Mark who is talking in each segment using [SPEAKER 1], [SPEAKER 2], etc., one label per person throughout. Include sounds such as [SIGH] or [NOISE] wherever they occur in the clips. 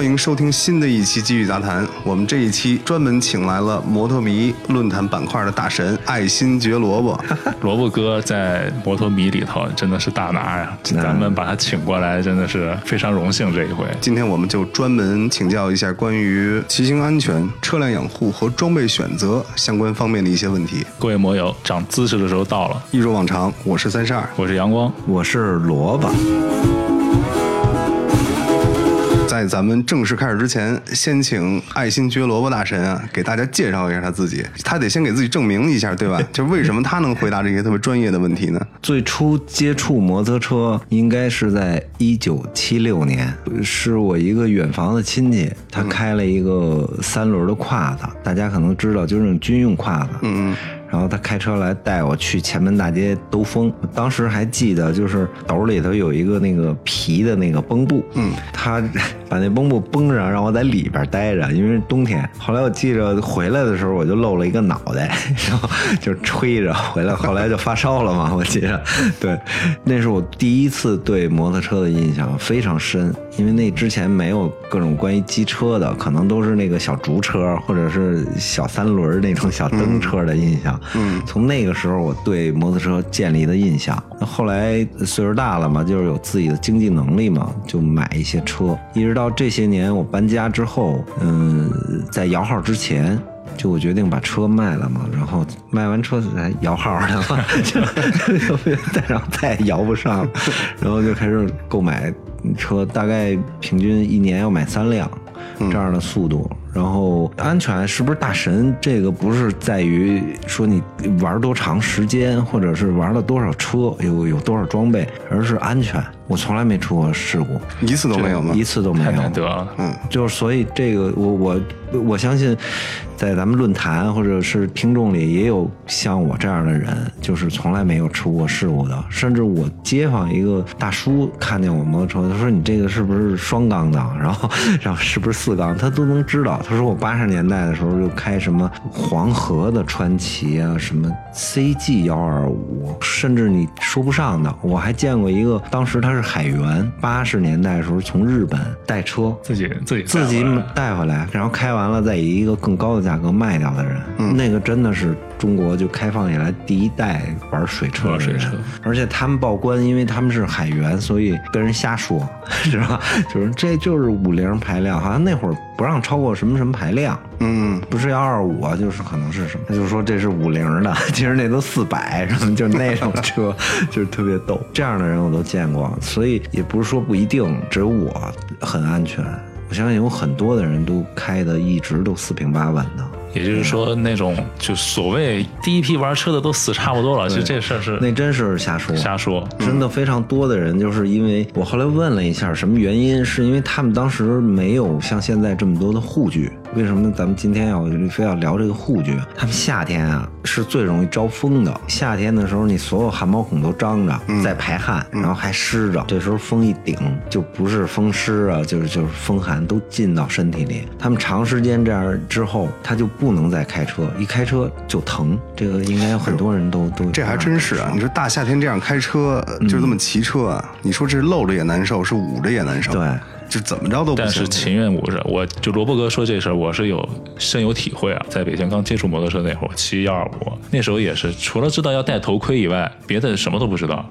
[SPEAKER 1] 欢迎收听新的一期《机遇杂谈》。我们这一期专门请来了摩托迷论坛板块的大神爱新觉萝卜。[LAUGHS]
[SPEAKER 2] 萝卜哥在摩托迷里头真的是大拿呀，[LAUGHS] 咱们把他请过来真的是非常荣幸。这一回，
[SPEAKER 1] 今天我们就专门请教一下关于骑行安全、车辆养护和装备选择相关方面的一些问题。
[SPEAKER 2] 各位摩友，长姿势的时候到了。
[SPEAKER 1] 一如往常，我是三十二，
[SPEAKER 2] 我是阳光，
[SPEAKER 3] 我是萝卜。
[SPEAKER 1] 在咱们正式开始之前，先请爱新觉萝卜大神啊，给大家介绍一下他自己。他得先给自己证明一下，对吧？[LAUGHS] 就为什么他能回答这些特别专业的问题呢？
[SPEAKER 3] 最初接触摩托车应该是在一九七六年，是我一个远房的亲戚，他开了一个三轮的胯子，大家可能知道，就是那种军用胯子。嗯嗯。然后他开车来带我去前门大街兜风，当时还记得就是兜里头有一个那个皮的那个绷布，嗯，他把那绷布绷上，让我在里边待着，因为冬天。后来我记着回来的时候我就露了一个脑袋，[LAUGHS] 然后就吹着回来，后来就发烧了嘛，我记着。对，那是我第一次对摩托车的印象非常深，因为那之前没有各种关于机车的，可能都是那个小竹车或者是小三轮那种小蹬车的印象。嗯，从那个时候我对摩托车建立的印象，那后来岁数大了嘛，就是有自己的经济能力嘛，就买一些车。一直到这些年我搬家之后，嗯，在摇号之前，就我决定把车卖了嘛，然后卖完车才摇号的嘛，[LAUGHS] 就再然后再也摇不上，[LAUGHS] 然后就开始购买车，大概平均一年要买三辆这样的速度。然后安全是不是大神？这个不是在于说你玩多长时间，或者是玩了多少车，有有多少装备，而是安全。我从来没出过事故，
[SPEAKER 1] 一次都没有吗？
[SPEAKER 3] 一次都没有。
[SPEAKER 2] 难得了，
[SPEAKER 3] 嗯，就是所以这个我我我相信，在咱们论坛或者是听众里也有像我这样的人，就是从来没有出过事故的。甚至我街坊一个大叔看见我摩托车，他说你这个是不是双缸的？然后然后是不是四缸？他都能知道。他说我八十年代的时候就开什么黄河的川崎啊，什么 CG 幺二五，甚至你说不上的。我还见过一个，当时他是海员，八十年代的时候从日本带车，
[SPEAKER 2] 自己自己
[SPEAKER 3] 自己带回来，然后开完了再以一个更高的价格卖掉的人，那个真的是。中国就开放以来第一代玩水车的人，而且他们报关，因为他们是海员，所以跟人瞎说，[LAUGHS] 是吧？就是这就是五菱排量，好像那会儿不让超过什么什么排量，嗯，不是幺二五啊，就是可能是什么，他就说这是五零的，其实那都四百什么，就那种 [LAUGHS] 车，就是特别逗。这样的人我都见过，所以也不是说不一定，只有我很安全，我相信有很多的人都开的一直都四平八稳的。
[SPEAKER 2] 也就是说，那种就所谓第一批玩车的都死差不多了，其实这事儿是
[SPEAKER 3] 那真是瞎说，
[SPEAKER 2] 瞎说，
[SPEAKER 3] 真的非常多的人，就是因为我后来问了一下，什么原因？是因为他们当时没有像现在这么多的护具。为什么咱们今天要非要聊这个护具？他们夏天啊是最容易招风的。夏天的时候，你所有汗毛孔都张着，在排汗，然后还湿着。这时候风一顶，就不是风湿啊，就是就是风寒都进到身体里。他们长时间这样之后，他就不能再开车，一开车就疼。这个应该有很多人都都
[SPEAKER 1] 这还真是啊！你说大夏天这样开车，就这么骑车啊，你说这是露着也难受，是捂着也难受。
[SPEAKER 3] 对。
[SPEAKER 1] 就怎么着都不行，
[SPEAKER 2] 但是情愿不是。我就萝卜哥说这事儿，我是有深有体会啊。在北京刚接触摩托车那会儿，骑幺二五，那时候也是除了知道要戴头盔以外，别的什么都不知道。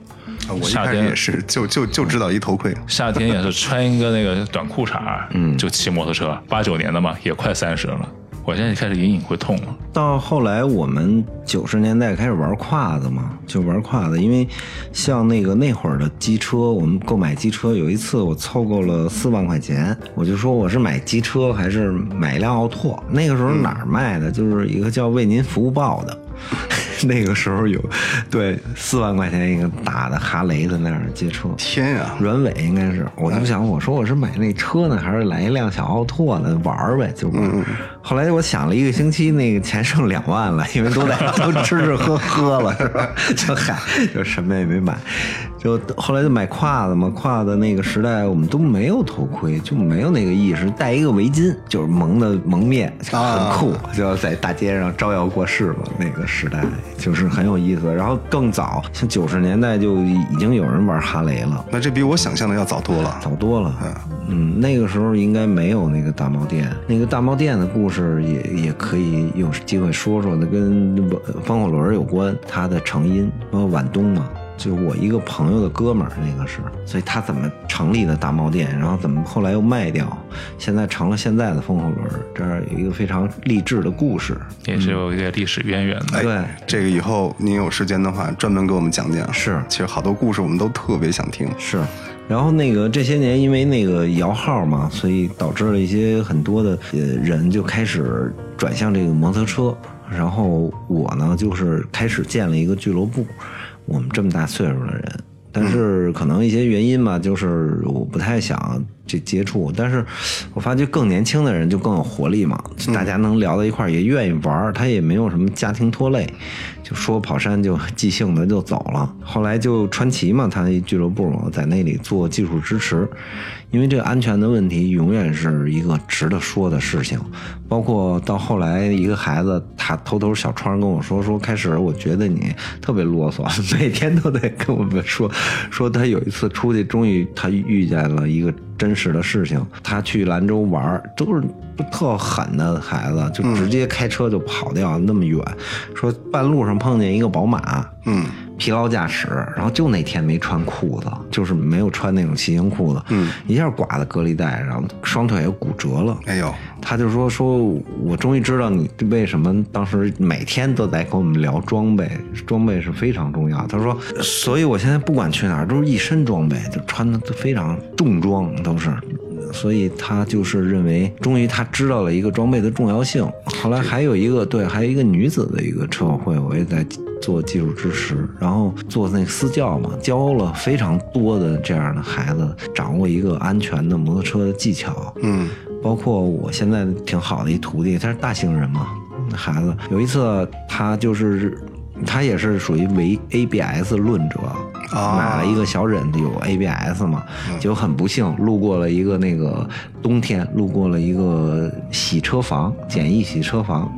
[SPEAKER 1] 我夏天也是，就就就知道一头盔。
[SPEAKER 2] 夏天也是穿一个那个短裤衩，嗯，就骑摩托车。八九年的嘛，也快三十了。我现在开始隐隐会痛了。
[SPEAKER 3] 到后来，我们九十年代开始玩胯子嘛，就玩胯子。因为像那个那会儿的机车，我们购买机车，有一次我凑够了四万块钱，我就说我是买机车还是买一辆奥拓。那个时候哪儿卖的？就是一个叫为您服务报的。[LAUGHS] 那个时候有，对，四万块钱一个大的哈雷的那样的街车，
[SPEAKER 1] 天呀，
[SPEAKER 3] 软尾应该是，我就想我说我是买那车呢，还是来一辆小奥拓呢玩儿呗？就，[LAUGHS] 后来我想了一个星期，那个钱剩两万了，因为都在 [LAUGHS] 都吃吃喝喝了，是吧？就嗨，就什么也没买，就后来就买胯子嘛。胯子那个时代我们都没有头盔，就没有那个意识，戴一个围巾就是蒙的蒙面，很酷，就要在大街上招摇过市嘛。那个时代就是很有意思。然后更早，像九十年代就已经有人玩哈雷了，
[SPEAKER 1] 那这比我想象的要早多了。
[SPEAKER 3] 早多了。嗯，那个时候应该没有那个大猫店，那个大猫店的故事也也可以有机会说说，的跟风火轮有关，它的成因，包括晚东嘛，就是我一个朋友的哥们儿，那个是，所以他怎么成立的大猫店，然后怎么后来又卖掉，现在成了现在的风火轮，这儿有一个非常励志的故事，
[SPEAKER 2] 也是有一个历史渊源的。
[SPEAKER 1] 哎
[SPEAKER 3] 对
[SPEAKER 1] 这个以后您有时间的话，专门给我们讲讲。
[SPEAKER 3] 是
[SPEAKER 1] 其实好多故事我们都特别想听。
[SPEAKER 3] 是，然后那个这些年因为那个摇号嘛，所以导致了一些很多的呃人就开始转向这个摩托车。然后我呢，就是开始建了一个俱乐部，我们这么大岁数的人。但是可能一些原因吧，就是我不太想这接触，但是我发觉更年轻的人就更有活力嘛，大家能聊到一块儿，也愿意玩儿，他也没有什么家庭拖累，就说跑山就即兴的就走了。后来就川崎嘛，他一俱乐部，我在那里做技术支持，因为这个安全的问题永远是一个值得说的事情。包括到后来，一个孩子他偷偷小窗跟我说，说开始我觉得你特别啰嗦，每天都得跟我们说，说他有一次出去，终于他遇见了一个真实的事情。他去兰州玩儿，都是特狠的孩子，就直接开车就跑掉那么远。说半路上碰见一个宝马，
[SPEAKER 1] 嗯，
[SPEAKER 3] 疲劳驾驶，然后就那天没穿裤子，就是没有穿那种骑行裤子，
[SPEAKER 1] 嗯，
[SPEAKER 3] 一下刮的隔离带，然后双腿也骨折了。
[SPEAKER 1] 哎呦，
[SPEAKER 3] 他就说说，我终于知道你为什么当时每天都在跟我们聊装备，装备是非常重要。他说，所以我现在不管去哪儿，都是一身装备，就穿的都非常重装，都是。所以他就是认为，终于他知道了一个装备的重要性。后来还有一个对，还有一个女子的一个车友会，我也在做技术支持，然后做那个私教嘛，教了非常多的这样的孩子掌握一个安全的摩托车的技巧。
[SPEAKER 1] 嗯，
[SPEAKER 3] 包括我现在挺好的一徒弟，他是大兴人嘛，那孩子有一次他就是他也是属于唯 ABS 论者，
[SPEAKER 1] 啊
[SPEAKER 3] 买了一个小忍有 ABS 嘛，结果很不幸路过了一个那个冬天，路过了一个洗车房，简易洗车房。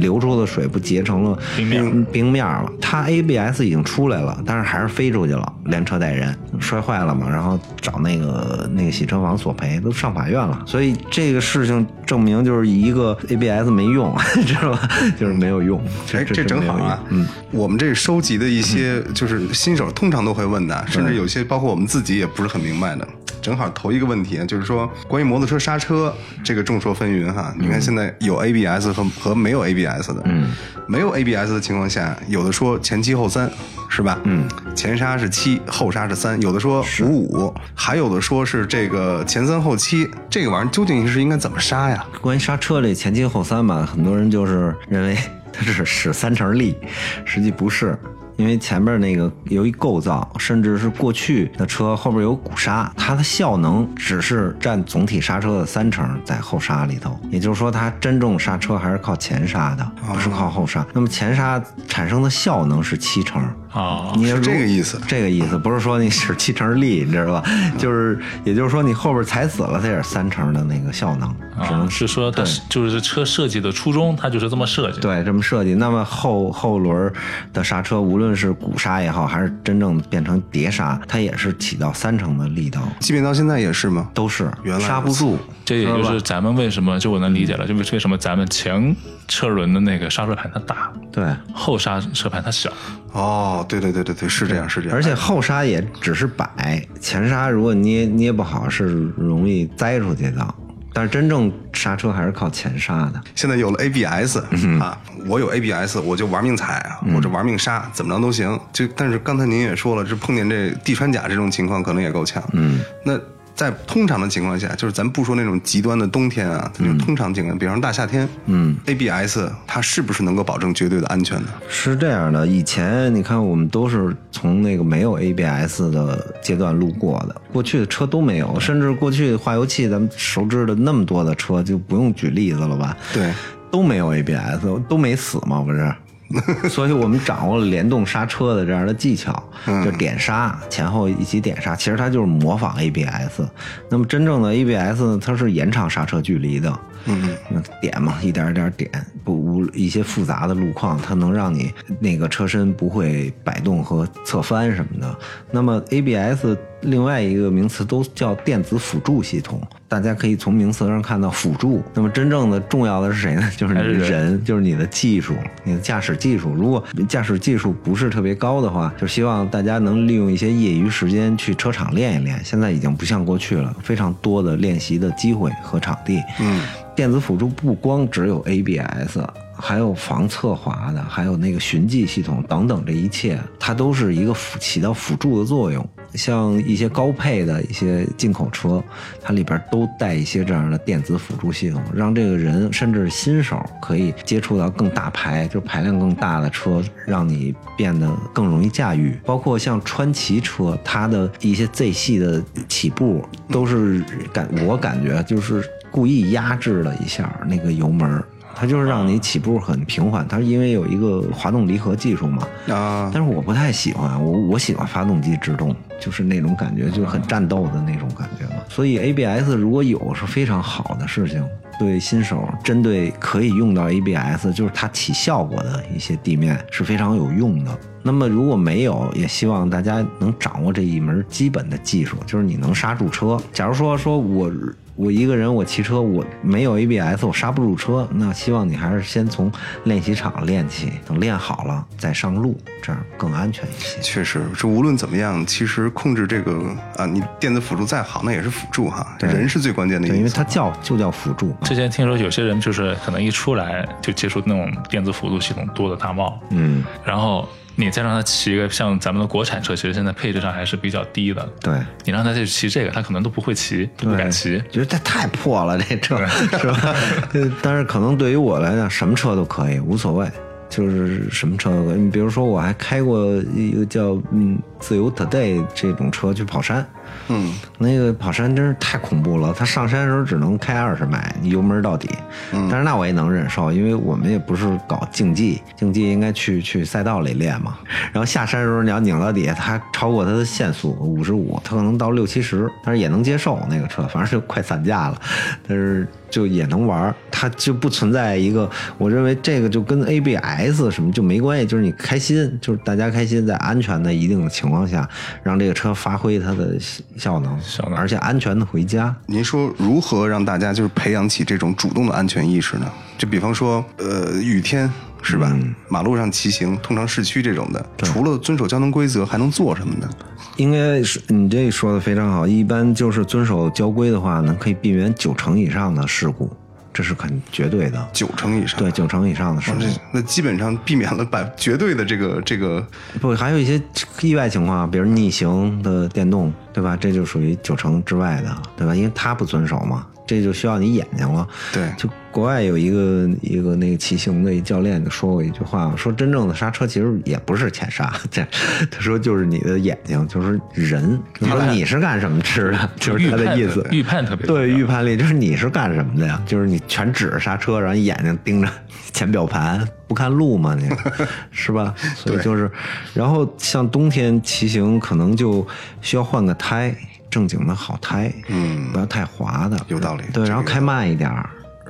[SPEAKER 3] 流出的水不结成了
[SPEAKER 2] 冰面
[SPEAKER 3] 冰冰面了，他 ABS 已经出来了，但是还是飞出去了，连车带人摔坏了嘛，然后找那个那个洗车房索赔，都上法院了。所以这个事情证明就是一个 ABS 没用，[LAUGHS] 知道吧？就是没有用。
[SPEAKER 1] 哎，这正好啊，
[SPEAKER 3] 嗯，
[SPEAKER 1] 我们这收集的一些就是新手通常都会问的，甚至有些包括我们自己也不是很明白的。正好头一个问题啊，就是说关于摩托车刹车这个众说纷纭哈。你看现在有 ABS 和和没有 ABS 的，
[SPEAKER 3] 嗯，
[SPEAKER 1] 没有 ABS 的情况下，有的说前七后三，是吧？
[SPEAKER 3] 嗯，
[SPEAKER 1] 前刹是七，后刹是三，有的说五五，还有的说是这个前三后七，这个玩意儿究竟是应该怎么刹呀？
[SPEAKER 3] 关于刹车这前七后三吧，很多人就是认为它是 [LAUGHS] 使三成力，实际不是。因为前面那个由于构造，甚至是过去的车后边有鼓刹，它的效能只是占总体刹车的三成在后刹里头，也就是说它真正刹车还是靠前刹的，不是靠后刹。那么前刹产生的效能是七成。
[SPEAKER 2] 啊，
[SPEAKER 3] 你
[SPEAKER 1] 是这个意思
[SPEAKER 3] 这个意思不是说你使七成力，你知道吧？就是也就是说你后边踩死了，它也是三成的那个效能，只能
[SPEAKER 2] 啊，是说它是就是车设计的初衷，它就是这么设计。
[SPEAKER 3] 对，这么设计。那么后后轮的刹车，无论是鼓刹也好，还是真正变成碟刹，它也是起到三成的力道，
[SPEAKER 1] 即便到现在也是吗？
[SPEAKER 3] 都是
[SPEAKER 1] 原来
[SPEAKER 3] 刹不住。
[SPEAKER 2] 这也就是咱们为什么就我能理解了，就为为什么咱们前车轮的那个刹车盘它大，
[SPEAKER 3] 对，
[SPEAKER 2] 后刹车盘它小。
[SPEAKER 1] 哦，对对对对对，是这样是这样。
[SPEAKER 3] 而且后刹也只是摆，前刹如果捏捏不好是容易栽出去的。但是真正刹车还是靠前刹的。
[SPEAKER 1] 现在有了 ABS
[SPEAKER 3] 嗯
[SPEAKER 1] 啊，我有 ABS，我就玩命踩啊，我这玩命刹，怎么着都行。就但是刚才您也说了，这碰见这地穿甲这种情况可能也够呛。
[SPEAKER 3] 嗯，
[SPEAKER 1] 那在通常的情况下，就是咱不说那种极端的冬天啊，就通常情况，比方说大夏天，嗯，ABS 它是不是能够保证绝对的安全呢？
[SPEAKER 3] 是这样的，以前你看我们都是从那个没有 ABS 的阶段路过的，过去的车都没有，甚至过去化油器咱们熟知的那么多的车就不用举例子了吧？
[SPEAKER 1] 对，
[SPEAKER 3] 都没有 ABS，都没死嘛，不是？[LAUGHS] 所以我们掌握了联动刹车的这样的技巧，就点刹前后一起点刹，其实它就是模仿 ABS。那么真正的 ABS 呢，它是延长刹车距离的。嗯，那点嘛，一点一点点，不无一些复杂的路况，它能让你那个车身不会摆动和侧翻什么的。那么 ABS 另外一个名词都叫电子辅助系统，大家可以从名词上看到辅助。那么真正的重要的是谁呢？[LAUGHS] 就是你的人，就是你的技术，你的驾驶技术。如果驾驶技术不是特别高的话，就希望大家能利用一些业余时间去车场练一练。现在已经不像过去了，非常多的练习的机会和场地。嗯。电子辅助不光只有 ABS，还有防侧滑的，还有那个循迹系统等等，这一切它都是一个辅起到辅助的作用。像一些高配的一些进口车，它里边都带一些这样的电子辅助系统，让这个人甚至新手可以接触到更大排，就排量更大的车，让你变得更容易驾驭。包括像川崎车，它的一些 Z 系的起步都是感我感觉就是。故意压制了一下那个油门，它就是让你起步很平缓。它是因为有一个滑动离合技术嘛，啊，但是我不太喜欢，我我喜欢发动机制动，就是那种感觉，就是很战斗的那种感觉嘛。所以 ABS 如果有是非常好的事情，对新手针对可以用到 ABS，就是它起效果的一些地面是非常有用的。那么如果没有，也希望大家能掌握这一门基本的技术，就是你能刹住车。假如说说我。我一个人，我骑车，我没有 ABS，我刹不住车。那希望你还是先从练习场练起，等练好了再上路，这样更安全一些。
[SPEAKER 1] 确实，这无论怎么样，其实控制这个啊，你电子辅助再好，那也是辅助哈，人是最关键的。
[SPEAKER 3] 因为它叫就叫辅助。
[SPEAKER 2] 之前听说有些人就是可能一出来就接触那种电子辅助系统多的大帽，嗯，然后。你再让他骑一个像咱们的国产车，其实现在配置上还是比较低的。
[SPEAKER 3] 对，
[SPEAKER 2] 你让他去骑这个，他可能都不会骑，都不敢骑，
[SPEAKER 3] 觉得这太破了，这车是吧？[LAUGHS] 但是可能对于我来讲，什么车都可以，无所谓。就是什么车都可以？你比如说，我还开过一个叫嗯自由 Today 这种车去跑山，嗯，那个跑山真是太恐怖了。他上山的时候只能开二十迈，油门到底。但是那我也能忍受，因为我们也不是搞竞技，竞技应该去去赛道里练嘛。然后下山的时候你要拧到底，它超过它的限速五十五，它可能到六七十，但是也能接受那个车，反正就快散架了。但是。就也能玩，它就不存在一个，我认为这个就跟 ABS 什么就没关系，就是你开心，就是大家开心，在安全的一定的情况下，让这个车发挥它的效能，效能，而且安全的回家。
[SPEAKER 1] 您说如何让大家就是培养起这种主动的安全意识呢？就比方说，呃，雨天是吧？马路上骑行，通常市区这种的，除了遵守交通规则，还能做什么呢？
[SPEAKER 3] 应该是你这说的非常好。一般就是遵守交规的话呢，可以避免九成以上的事故，这是肯绝对的。
[SPEAKER 1] 九成以上，
[SPEAKER 3] 对九成以上的事故，
[SPEAKER 1] 那基本上避免了百绝对的这个这个。
[SPEAKER 3] 不，还有一些意外情况，比如逆行的电动，对吧？这就属于九成之外的，对吧？因为他不遵守嘛。这就需要你眼睛了。
[SPEAKER 1] 对，
[SPEAKER 3] 就国外有一个一个那个骑行的一教练就说过一句话，说真正的刹车其实也不是前刹，[LAUGHS] 这他说就是你的眼睛，就是人。他说你是干什么吃的？就是他的意思。
[SPEAKER 2] 预判特别
[SPEAKER 3] 对，预判力就是你是干什么的呀？就是你全指着刹车，然后眼睛盯着前表盘，不看路吗？你 [LAUGHS] 是吧？所以就是，然后像冬天骑行，可能就需要换个胎。正经的好胎，嗯，不要太滑的，
[SPEAKER 1] 有道理。
[SPEAKER 3] 对，然后开慢一点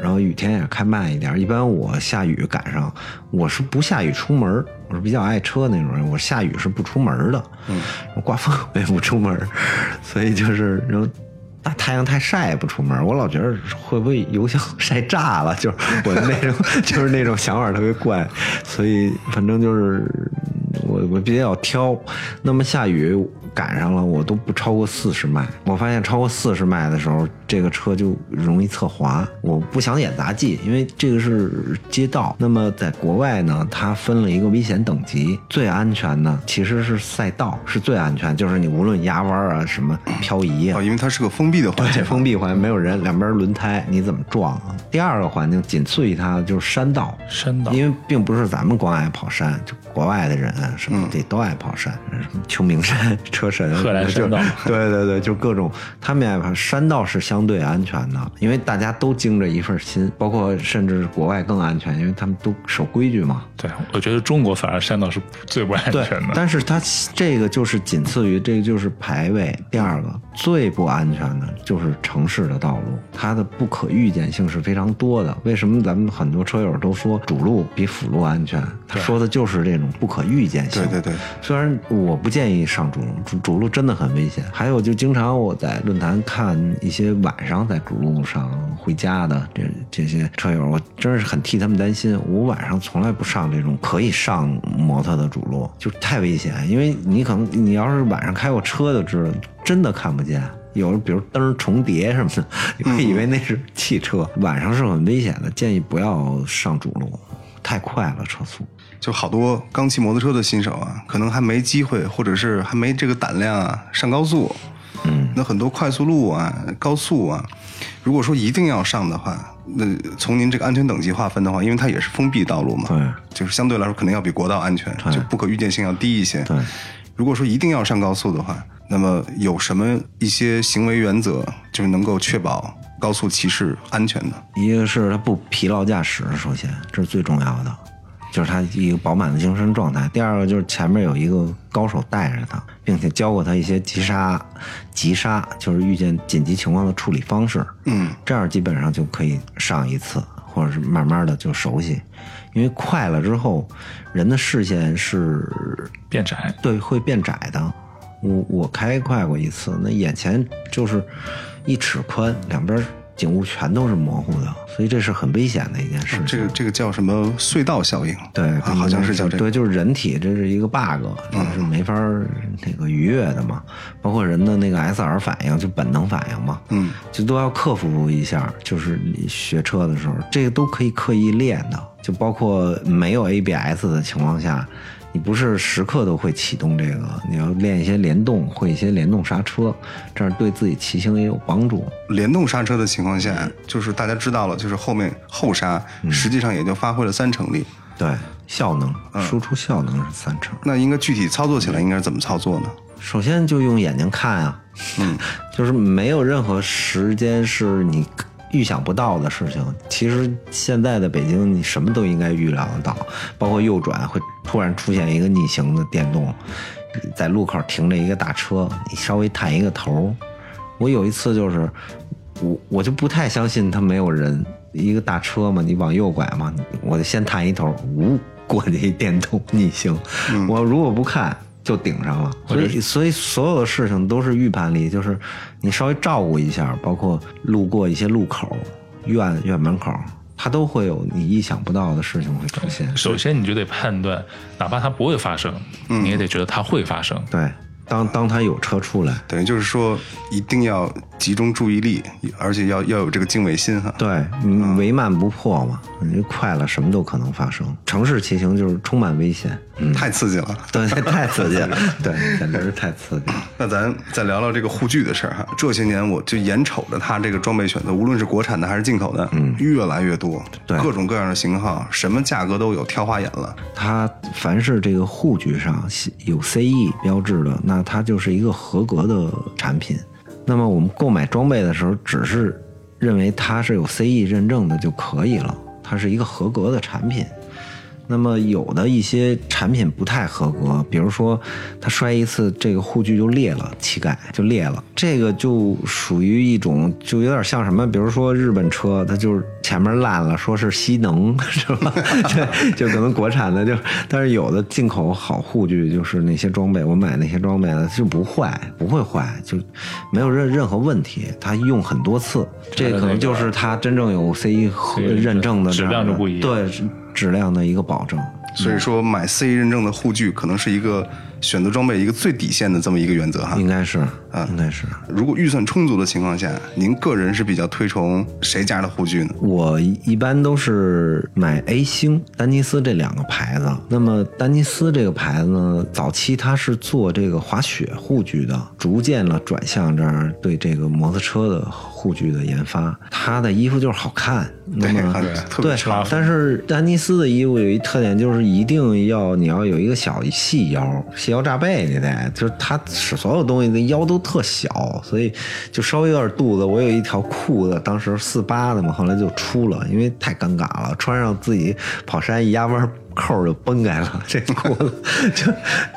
[SPEAKER 3] 然后雨天也开慢一点一般我下雨赶上，我是不下雨出门我是比较爱车那种人，我下雨是不出门的。嗯，刮风我也不出门 [LAUGHS] 所以就是然后大太阳太晒也不出门我老觉得会不会油箱晒炸了，就是我的那种 [LAUGHS] 就是那种想法特别怪，所以反正就是我我比较挑。那么下雨。赶上了，我都不超过四十迈。我发现超过四十迈的时候，这个车就容易侧滑。我不想演杂技，因为这个是街道。那么在国外呢，它分了一个危险等级，最安全的其实是赛道是最安全，就是你无论压弯啊、什么漂移啊
[SPEAKER 1] 哦，，因为它是个封闭的环境，
[SPEAKER 3] 封闭环境没有人，两边轮胎你怎么撞啊？第二个环境仅次于它的就是山道，
[SPEAKER 2] 山道
[SPEAKER 3] 因为并不是咱们光爱跑山，就国外的人啊什么的都爱跑山，什么秋名山、车神、
[SPEAKER 2] 贺兰山道
[SPEAKER 3] 对对对，就各种他们也爱跑山道是相对安全的，因为大家都经着一份心，包括甚至国外更安全，因为他们都守规矩嘛。
[SPEAKER 2] 对，我觉得中国反而山道是最不安全的。，
[SPEAKER 3] 但是它这个就是仅次于这个就是排位。第二个最不安全的就是城市的道路，它的不可预见性是非常多的。为什么咱们很多车友都说主路比辅路安全？他说的就是这种不可预见性。
[SPEAKER 1] 对对对，
[SPEAKER 3] 虽然我不建议上主路，主主路真的很危险。还有就经常我在论坛看一些晚上在主路上回家的这这些车友，我真是很替他们担心。我晚上从来不上这种可以上摩托的主路，就太危险。因为你可能你要是晚上开过车就知道，真的看不见。有比如灯重叠什么的，你 [LAUGHS] 会以为那是汽车。晚上是很危险的，建议不要上主路，太快了车速。
[SPEAKER 1] 就好多刚骑摩托车的新手啊，可能还没机会，或者是还没这个胆量啊，上高速。
[SPEAKER 3] 嗯，
[SPEAKER 1] 那很多快速路啊、高速啊，如果说一定要上的话，那从您这个安全等级划分的话，因为它也是封闭道路嘛，
[SPEAKER 3] 对
[SPEAKER 1] 就是相对来说肯定要比国道安全，就不可预见性要低一些。
[SPEAKER 3] 对。
[SPEAKER 1] 如果说一定要上高速的话，那么有什么一些行为原则，就是能够确保高速骑士安全的？
[SPEAKER 3] 一个是他不疲劳驾驶，首先这是最重要的，就是他一个饱满的精神状态。第二个就是前面有一个高手带着他，并且教过他一些急刹、急刹，就是遇见紧急情况的处理方式。
[SPEAKER 1] 嗯，
[SPEAKER 3] 这样基本上就可以上一次，或者是慢慢的就熟悉。因为快了之后，人的视线是
[SPEAKER 2] 变窄，
[SPEAKER 3] 对，会变窄的。我我开快过一次，那眼前就是一尺宽，两边景物全都是模糊的，所以这是很危险的一件事情。
[SPEAKER 1] 这个这个叫什么隧道效应？
[SPEAKER 3] 对，
[SPEAKER 1] 啊，好像是叫这个。
[SPEAKER 3] 对，就是人体这是一个 bug，这是没法那个逾越的嘛。包括人的那个 SR 反应，就本能反应嘛，
[SPEAKER 1] 嗯，
[SPEAKER 3] 就都要克服一下。就是你学车的时候，这个都可以刻意练的。就包括没有 ABS 的情况下，你不是时刻都会启动这个，你要练一些联动，会一些联动刹车，这样对自己骑行也有帮助。
[SPEAKER 1] 联动刹车的情况下，就是大家知道了，就是后面后刹实际上也就发挥了三成力。
[SPEAKER 3] 对，效能输出效能是三成。
[SPEAKER 1] 那应该具体操作起来应该是怎么操作呢？
[SPEAKER 3] 首先就用眼睛看啊，嗯，[LAUGHS] 就是没有任何时间是你预想不到的事情。其实现在的北京，你什么都应该预料得到，包括右转会突然出现一个逆行的电动，在路口停着一个大车，你稍微探一个头。我有一次就是，我我就不太相信他没有人，一个大车嘛，你往右拐嘛，我就先探一头，呜，过去一电动逆行，我如果不看。就顶上了，所以所以所有的事情都是预判力，就是你稍微照顾一下，包括路过一些路口、院院门口，它都会有你意想不到的事情会出现。
[SPEAKER 2] 首先你就得判断，哪怕它不会发生，你也得觉得它会发生。
[SPEAKER 3] 对，当当它有车出来，
[SPEAKER 1] 等于就是说，一定要集中注意力，而且要要有这个敬畏心哈。
[SPEAKER 3] 对，嗯唯慢不破嘛，你快了什么都可能发生。城市骑行就是充满危险，嗯，
[SPEAKER 1] 太刺激了。[LAUGHS]
[SPEAKER 3] 对，太刺激了，[LAUGHS] 对，简直是太刺激了。[LAUGHS]
[SPEAKER 1] 那咱再聊聊这个护具的事儿哈。这些年我就眼瞅着它这个装备选择，无论是国产的还是进口的，嗯，越来越多，
[SPEAKER 3] 对
[SPEAKER 1] 各种各样的型号，什么价格都有，挑花眼了。
[SPEAKER 3] 它凡是这个护具上有 CE 标志的，那它就是一个合格的产品。那么我们购买装备的时候，只是认为它是有 CE 认证的就可以了，它是一个合格的产品。那么有的一些产品不太合格，比如说它摔一次，这个护具就裂了，膝盖就裂了，这个就属于一种，就有点像什么，比如说日本车，它就是前面烂了，说是吸能，是吧？[LAUGHS] 对，就可能国产的就，但是有的进口好护具，就是那些装备，我买那些装备呢就不坏，不会坏，就没有任任何问题，它用很多次，这可能就是它真正有 CE 和认证的
[SPEAKER 2] 质量就不一样
[SPEAKER 3] 对。质量的一个保证。
[SPEAKER 1] 所以说，买 CE 认证的护具可能是一个选择装备一个最底线的这么一个原则哈。
[SPEAKER 3] 应该是，应该是。
[SPEAKER 1] 如果预算充足的情况下，您个人是比较推崇谁家的护具呢？
[SPEAKER 3] 我一般都是买 A 星、丹尼斯这两个牌子。那么丹尼斯这个牌子呢，早期它是做这个滑雪护具的，逐渐了转向这儿对这个摩托车的护具的研发。它的衣服就是好看，那么
[SPEAKER 1] 对特别
[SPEAKER 3] 对
[SPEAKER 1] 差，
[SPEAKER 3] 但是丹尼斯的衣服有一特点，就是一定要你要有一个小细腰，细腰炸背，你得就是它使所有东西的腰都特小，所以就稍微有点肚子。我有一条裤子，当时四八的嘛，后来就出了，因为太尴尬了，穿上自己跑山一压弯。扣就崩开了，这裤子就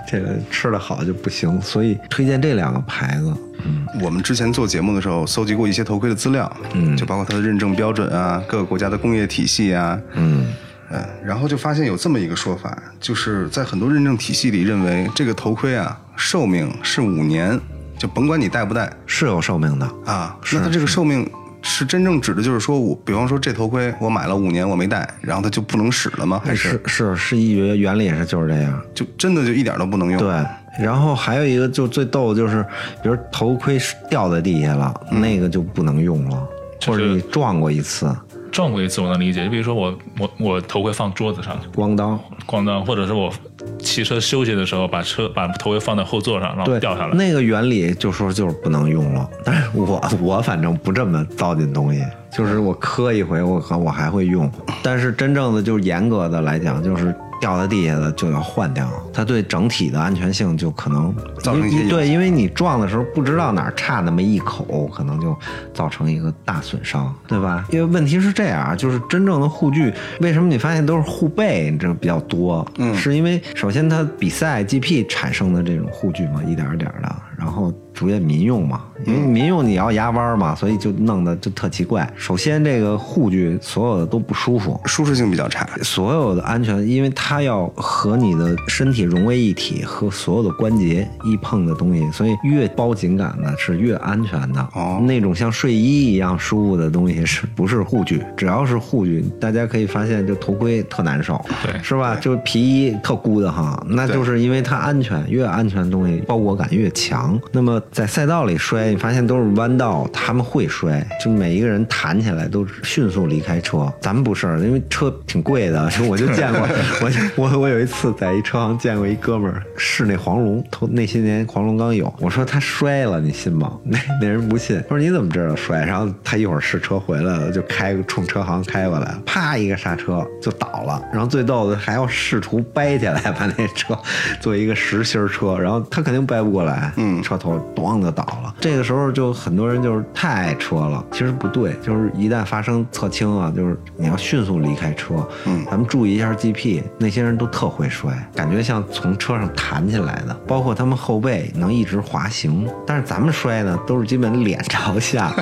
[SPEAKER 3] 这个吃的好就不行，所以推荐这两个牌子。嗯，
[SPEAKER 1] 我们之前做节目的时候搜集过一些头盔的资料，嗯，就包括它的认证标准啊，各个国家的工业体系啊，
[SPEAKER 3] 嗯，
[SPEAKER 1] 呃，然后就发现有这么一个说法，就是在很多认证体系里认为这个头盔啊寿命是五年，就甭管你戴不戴
[SPEAKER 3] 是有寿命的。
[SPEAKER 1] 啊，那它这个寿命。是真正指的就是说我，比方说这头盔我买了五年我没戴，然后它就不能使了吗？还
[SPEAKER 3] 是是是一原原理是就是这样，
[SPEAKER 1] 就真的就一点都不能用？
[SPEAKER 3] 对。然后还有一个就最逗的就是，比如头盔掉在地下了，那个就不能用了，或者你撞过一次。
[SPEAKER 2] 撞过一次我能理解，就比如说我我我头盔放桌子上，
[SPEAKER 3] 咣当
[SPEAKER 2] 咣当，或者是我骑车休息的时候把车把头盔放在后座上，然后掉下来。
[SPEAKER 3] 那个原理就说就是不能用了，但是我我反正不这么糟践东西，就是我磕一回我我还会用，但是真正的就是严格的来讲就是。掉在地下的就要换掉，它对整体的安全性就可能
[SPEAKER 1] 造成一些
[SPEAKER 3] 对，因为你撞的时候不知道哪儿差那么一口，可能就造成一个大损伤，对吧？因为问题是这样，就是真正的护具，为什么你发现都是护背这比较多？
[SPEAKER 1] 嗯，
[SPEAKER 3] 是因为首先它比赛 GP 产生的这种护具嘛，一点点的，然后。逐渐民用嘛，因为民用你要压弯嘛，所以就弄得就特奇怪。首先，这个护具所有的都不舒服，
[SPEAKER 1] 舒适性比较差。
[SPEAKER 3] 所有的安全，因为它要和你的身体融为一体，和所有的关节一碰的东西，所以越包紧感的是越安全的。
[SPEAKER 1] 哦，
[SPEAKER 3] 那种像睡衣一样舒服的东西是不是护具？只要是护具，大家可以发现，就头盔特难受，
[SPEAKER 2] 对，
[SPEAKER 3] 是吧？就皮衣特箍的哈，那就是因为它安全，越安全的东西包裹感越强。那么在赛道里摔，你发现都是弯道，他们会摔，就每一个人弹起来都迅速离开车。咱们不是，因为车挺贵的，我就见过，[LAUGHS] 我我我有一次在一车行见过一哥们儿试那黄龙，头那些年黄龙刚有，我说他摔了，你信吗？那那人不信，他说你怎么知道摔？然后他一会儿试车回来了，就开冲车行开过来，啪一个刹车就倒了，然后最逗的还要试图掰起来把那车 [LAUGHS] 做一个实心车，然后他肯定掰不过来，
[SPEAKER 1] 嗯，
[SPEAKER 3] 车头咣就倒了。这个时候就很多人就是太爱车了，其实不对，就是一旦发生侧倾啊，就是你要迅速离开车。
[SPEAKER 1] 嗯，
[SPEAKER 3] 咱们注意一下 GP，那些人都特会摔，感觉像从车上弹起来的，包括他们后背能一直滑行。但是咱们摔呢，都是基本脸朝下，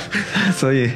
[SPEAKER 3] [LAUGHS] 所以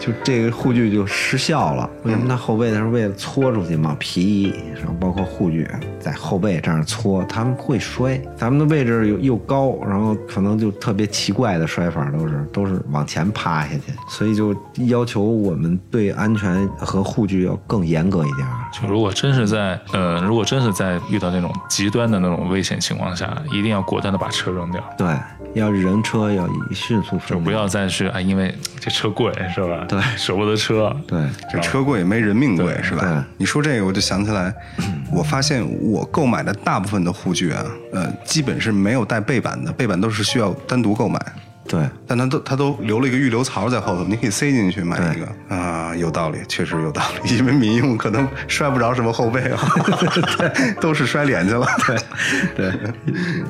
[SPEAKER 3] 就这个护具就失效了。为什么他后背他是为了搓出去嘛？皮衣，然后包括护具在后背这样搓，他们会摔。咱们的位置又又高，然后可能就特别奇怪的摔法，都是都是往前趴下去，所以就要求我们对安全和护具要更严格一点。
[SPEAKER 2] 就如果真是在呃，如果真是在遇到那种极端的那种危险情况下，一定要果断的把车扔掉。
[SPEAKER 3] 对，要人车要以迅速
[SPEAKER 2] 就不要再去啊，因为这车贵是吧？
[SPEAKER 3] 对，
[SPEAKER 2] 舍不得车。
[SPEAKER 3] 对，
[SPEAKER 1] 这车贵没人命贵是吧？
[SPEAKER 3] 对，
[SPEAKER 1] 你说这个我就想起来，[LAUGHS] 我发现我购买的大部分的护具啊，呃，基本是没有带背板的，背板都是需要单独购买。
[SPEAKER 3] 对，
[SPEAKER 1] 但他都他都留了一个预留槽在后头，你可以塞进去买一个啊，有道理，确实有道理。因为民用可能摔不着什么后背啊，[LAUGHS] 对都是摔脸去了。
[SPEAKER 3] 对，对，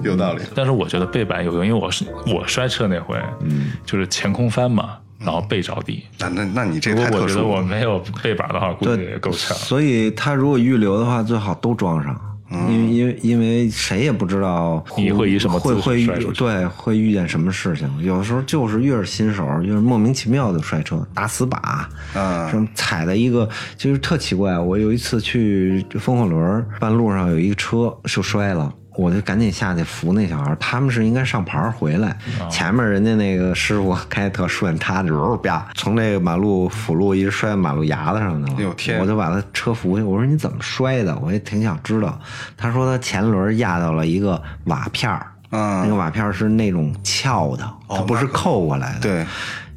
[SPEAKER 1] 有道理。
[SPEAKER 2] 但是我觉得背板有用，因为我是我摔车那回，嗯，就是前空翻嘛，然后背着地。
[SPEAKER 1] 那那那你这太特殊
[SPEAKER 2] 我觉得我。没有背板的话，估计也够呛。
[SPEAKER 3] 所以他如果预留的话，最好都装上。因为因为因为谁也不知道
[SPEAKER 2] 你会以什么
[SPEAKER 3] 会会遇对会遇见什么事情，有的时候就是越是新手，越是莫名其妙的摔车，打死把，
[SPEAKER 1] 啊
[SPEAKER 3] 什么踩的一个就是特奇怪。我有一次去风火轮，半路上有一个车就摔了。我就赶紧下去扶那小孩，他们是应该上牌儿回来，前面人家那个师傅开特顺，他就啪从这个马路辅路一直摔马路牙子上去了，
[SPEAKER 1] 天
[SPEAKER 3] 我就把他车扶下，我说你怎么摔的？我也挺想知道。他说他前轮压到了一个瓦片儿，
[SPEAKER 1] 嗯
[SPEAKER 3] 那个瓦片儿是那种翘的，它不是扣过来的，
[SPEAKER 1] 对，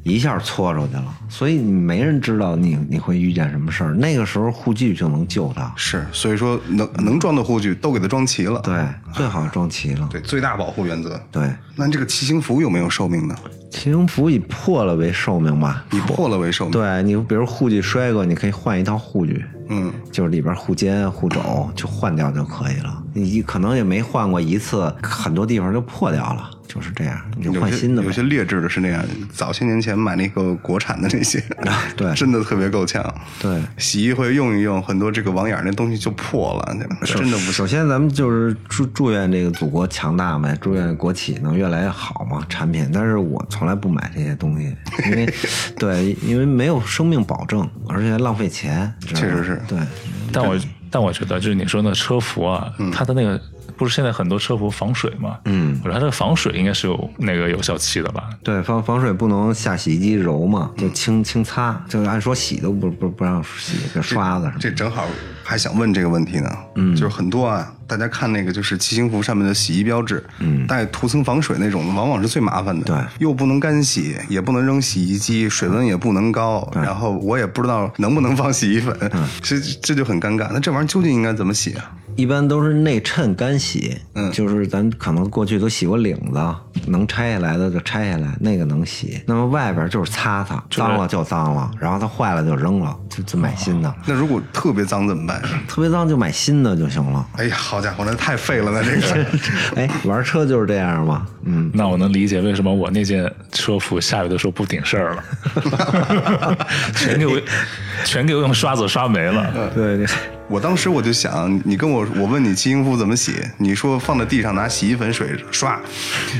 [SPEAKER 3] 一下搓出去了，所以你没人知道你你会遇见什么事儿。那个时候护具就能救他，
[SPEAKER 1] 是，所以说能能装的护具都给它装齐了。
[SPEAKER 3] 对，最好装齐了。
[SPEAKER 1] 对，最大保护原则。
[SPEAKER 3] 对，
[SPEAKER 1] 那这个骑行服有没有寿命呢？
[SPEAKER 3] 骑行服以破了为寿命吧。
[SPEAKER 1] 以破了为寿命。，
[SPEAKER 3] 对你，比如护具摔过，你可以换一套护具，
[SPEAKER 1] 嗯，
[SPEAKER 3] 就是里边护肩、护肘就换掉就可以了。你可能也没换过一次，很多地方就破掉了，就是这样，你就换新的呗
[SPEAKER 1] 有。些劣质的是那样，早些年前买那个国产的那些，
[SPEAKER 3] 对
[SPEAKER 1] 真的特别够呛。
[SPEAKER 3] 对，
[SPEAKER 1] 洗一回用一用，很多这个网眼儿那东西就破了，真的不行。
[SPEAKER 3] 首先，咱们就是祝祝愿这个祖国强大嘛，祝愿国企能越来越好嘛，产品。但是我从来不买这些东西，因为 [LAUGHS] 对，因为没有生命保证，而且浪费钱。
[SPEAKER 1] 确实是
[SPEAKER 3] 对，
[SPEAKER 2] 但我但我觉得就是你说那车服啊，它的那个不是现在很多车服防水吗？嗯，我觉得它这个防水应该是有那个有效期的吧？
[SPEAKER 3] 对，防防水不能下洗衣机揉嘛，就轻轻擦，就是按说洗都不不不让洗，就刷子什么的。
[SPEAKER 1] 这正好还想问这个问题呢，嗯，就是很多啊，大家看那个就是骑行服上面的洗衣标志，嗯，带涂层防水那种的，往往是最麻烦的，
[SPEAKER 3] 对
[SPEAKER 1] 又不能干洗，也不能扔洗衣机，水温也不能高，然后我也不知道能不能放洗衣粉，这这就很尴尬。那这玩意儿究竟应该怎么洗啊？
[SPEAKER 3] 一般都是内衬干洗，
[SPEAKER 1] 嗯
[SPEAKER 3] 就是咱可能过去都洗过领子，能拆下来的就拆下来，那个能洗。那么外边就是擦擦，脏了就脏了，然后它坏了就扔了，就就买新的。
[SPEAKER 1] 那如果特别脏怎么办？
[SPEAKER 3] 特别脏就买新的就行了。
[SPEAKER 1] 哎呀，好家伙，那太废了，那这个。[LAUGHS]
[SPEAKER 3] 哎，玩车就是这样嘛，嗯，
[SPEAKER 2] 那我能理解为什么我那件车服下雨的时候不顶事儿了，[LAUGHS] 全给我全给我用刷子刷没了。
[SPEAKER 3] 对，
[SPEAKER 1] 我当时我就想，你跟我我问你骑行服怎么洗，你说放在地上拿洗衣粉水刷，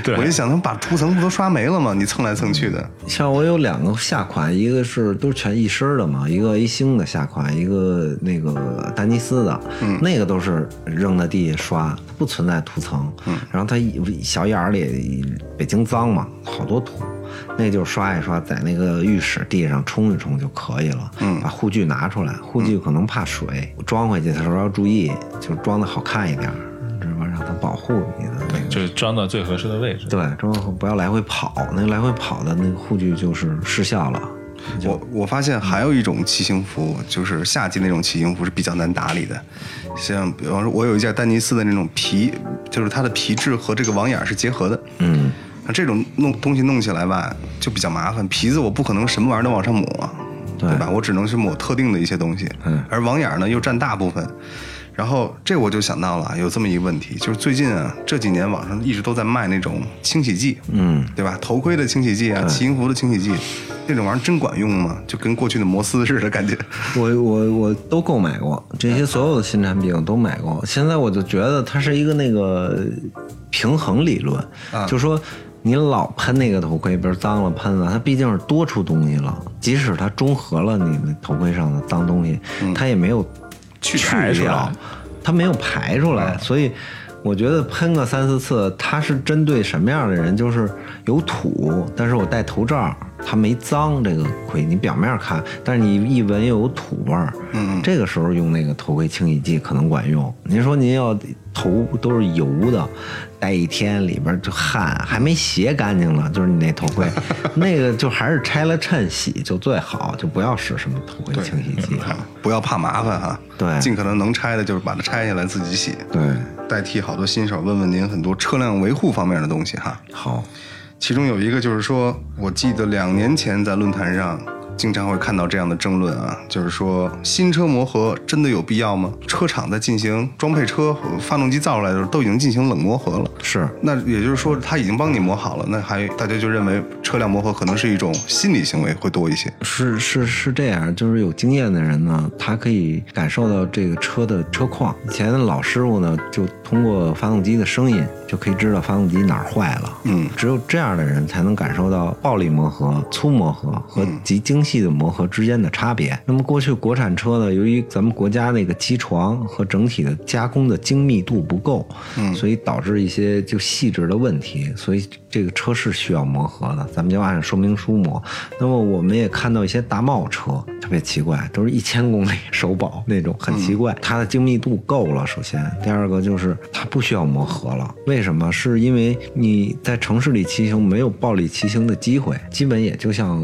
[SPEAKER 2] 对。
[SPEAKER 1] 我就想，他们把涂层不都刷没了吗？你蹭来蹭去的，
[SPEAKER 3] 像我有两个下款，一个是都是全一身的嘛，一个 A 星的下款，一个那个丹尼斯的，嗯，那个都是扔在地下刷，不存在涂层，嗯，然后它一小眼儿里北京脏嘛，好多土。那就是刷一刷，在那个浴室地上冲一冲就可以了。嗯，把护具拿出来，护具可能怕水，装回去的时候要注意，就装的好看一点儿，知道吧？让它保护你的那个。
[SPEAKER 2] 就是装到最合适的位置。
[SPEAKER 3] 对，装后不要来回跑，那个来回跑的那个护具就是失效了。
[SPEAKER 1] 我我发现还有一种骑行服，就是夏季那种骑行服是比较难打理的，像比方说，我有一件丹尼斯的那种皮，就是它的皮质和这个网眼儿是结合的，
[SPEAKER 3] 嗯，
[SPEAKER 1] 那这种弄东西弄起来吧，就比较麻烦。皮子我不可能什么玩意儿都往上抹，
[SPEAKER 3] 对
[SPEAKER 1] 吧？我只能是抹特定的一些东西，
[SPEAKER 3] 嗯
[SPEAKER 1] 而网眼儿呢又占大部分。然后这我就想到了有这么一个问题，就是最近啊这几年网上一直都在卖那种清洗剂，
[SPEAKER 3] 嗯，
[SPEAKER 1] 对吧？头盔的清洗剂啊，骑行服的清洗剂，那种玩意儿真管用吗？就跟过去的摩丝似的感觉。
[SPEAKER 3] 我我我都购买过这些所有的新产品我都买过。现在我就觉得它是一个那个平衡理论，
[SPEAKER 1] 啊
[SPEAKER 3] 就说你老喷那个头盔，比如脏了喷了，它毕竟是多出东西了，即使它中和了你的头盔上的脏东西，它也没有去
[SPEAKER 2] 排出来
[SPEAKER 3] 掉，它没有排出来，所以。我觉得喷个三四次，它是针对什么样的人？就是有土，但是我戴头罩，它没脏这个盔，你表面看，但是你一闻又有土味儿，
[SPEAKER 1] 嗯，
[SPEAKER 3] 这个时候用那个头盔清洗剂可能管用。您说您要头都是油的，戴一天里边就汗还没洗干净呢，就是你那头盔，[LAUGHS] 那个就还是拆了衬洗就最好，就不要使什么头盔清洗剂。
[SPEAKER 1] 啊不要怕麻烦哈，
[SPEAKER 3] 对
[SPEAKER 1] 尽可能能拆的就是把它拆下来自己洗。
[SPEAKER 3] 对，
[SPEAKER 1] 代替好多新手问问您很多车辆维护方面的东西哈。
[SPEAKER 3] 好，
[SPEAKER 1] 其中有一个就是说，我记得两年前在论坛上经常会看到这样的争论啊，就是说新车磨合真的有必要吗？车厂在进行装配车发动机造出来的时候都已经进行冷磨合了。
[SPEAKER 3] 是
[SPEAKER 1] 那也就是说，他已经帮你磨好了，那还大家就认为车辆磨合可能是一种心理行为会多一些。
[SPEAKER 3] 是是是这样，就是有经验的人呢，他可以感受到这个车的车况。以前的老师傅呢，就通过发动机的声音就可以知道发动机哪儿坏了。
[SPEAKER 1] 嗯
[SPEAKER 3] 只有这样的人才能感受到暴力磨合、粗磨合和极精细的磨合之间的差别。那么过去国产车呢，由于咱们国家那个机床和整体的加工的精密度不够，嗯，所以导致一些就细致的问题，所以这个车是需要磨合的。咱们就按说明书磨。那么我们也看到一些大贸车特别奇怪，都是一千公里首保那种，很奇怪。它的精密度够了，首先，第二个就是它不需要磨合了。为什么？是因为你在城市里骑行没有暴力骑行的机会，基本也就像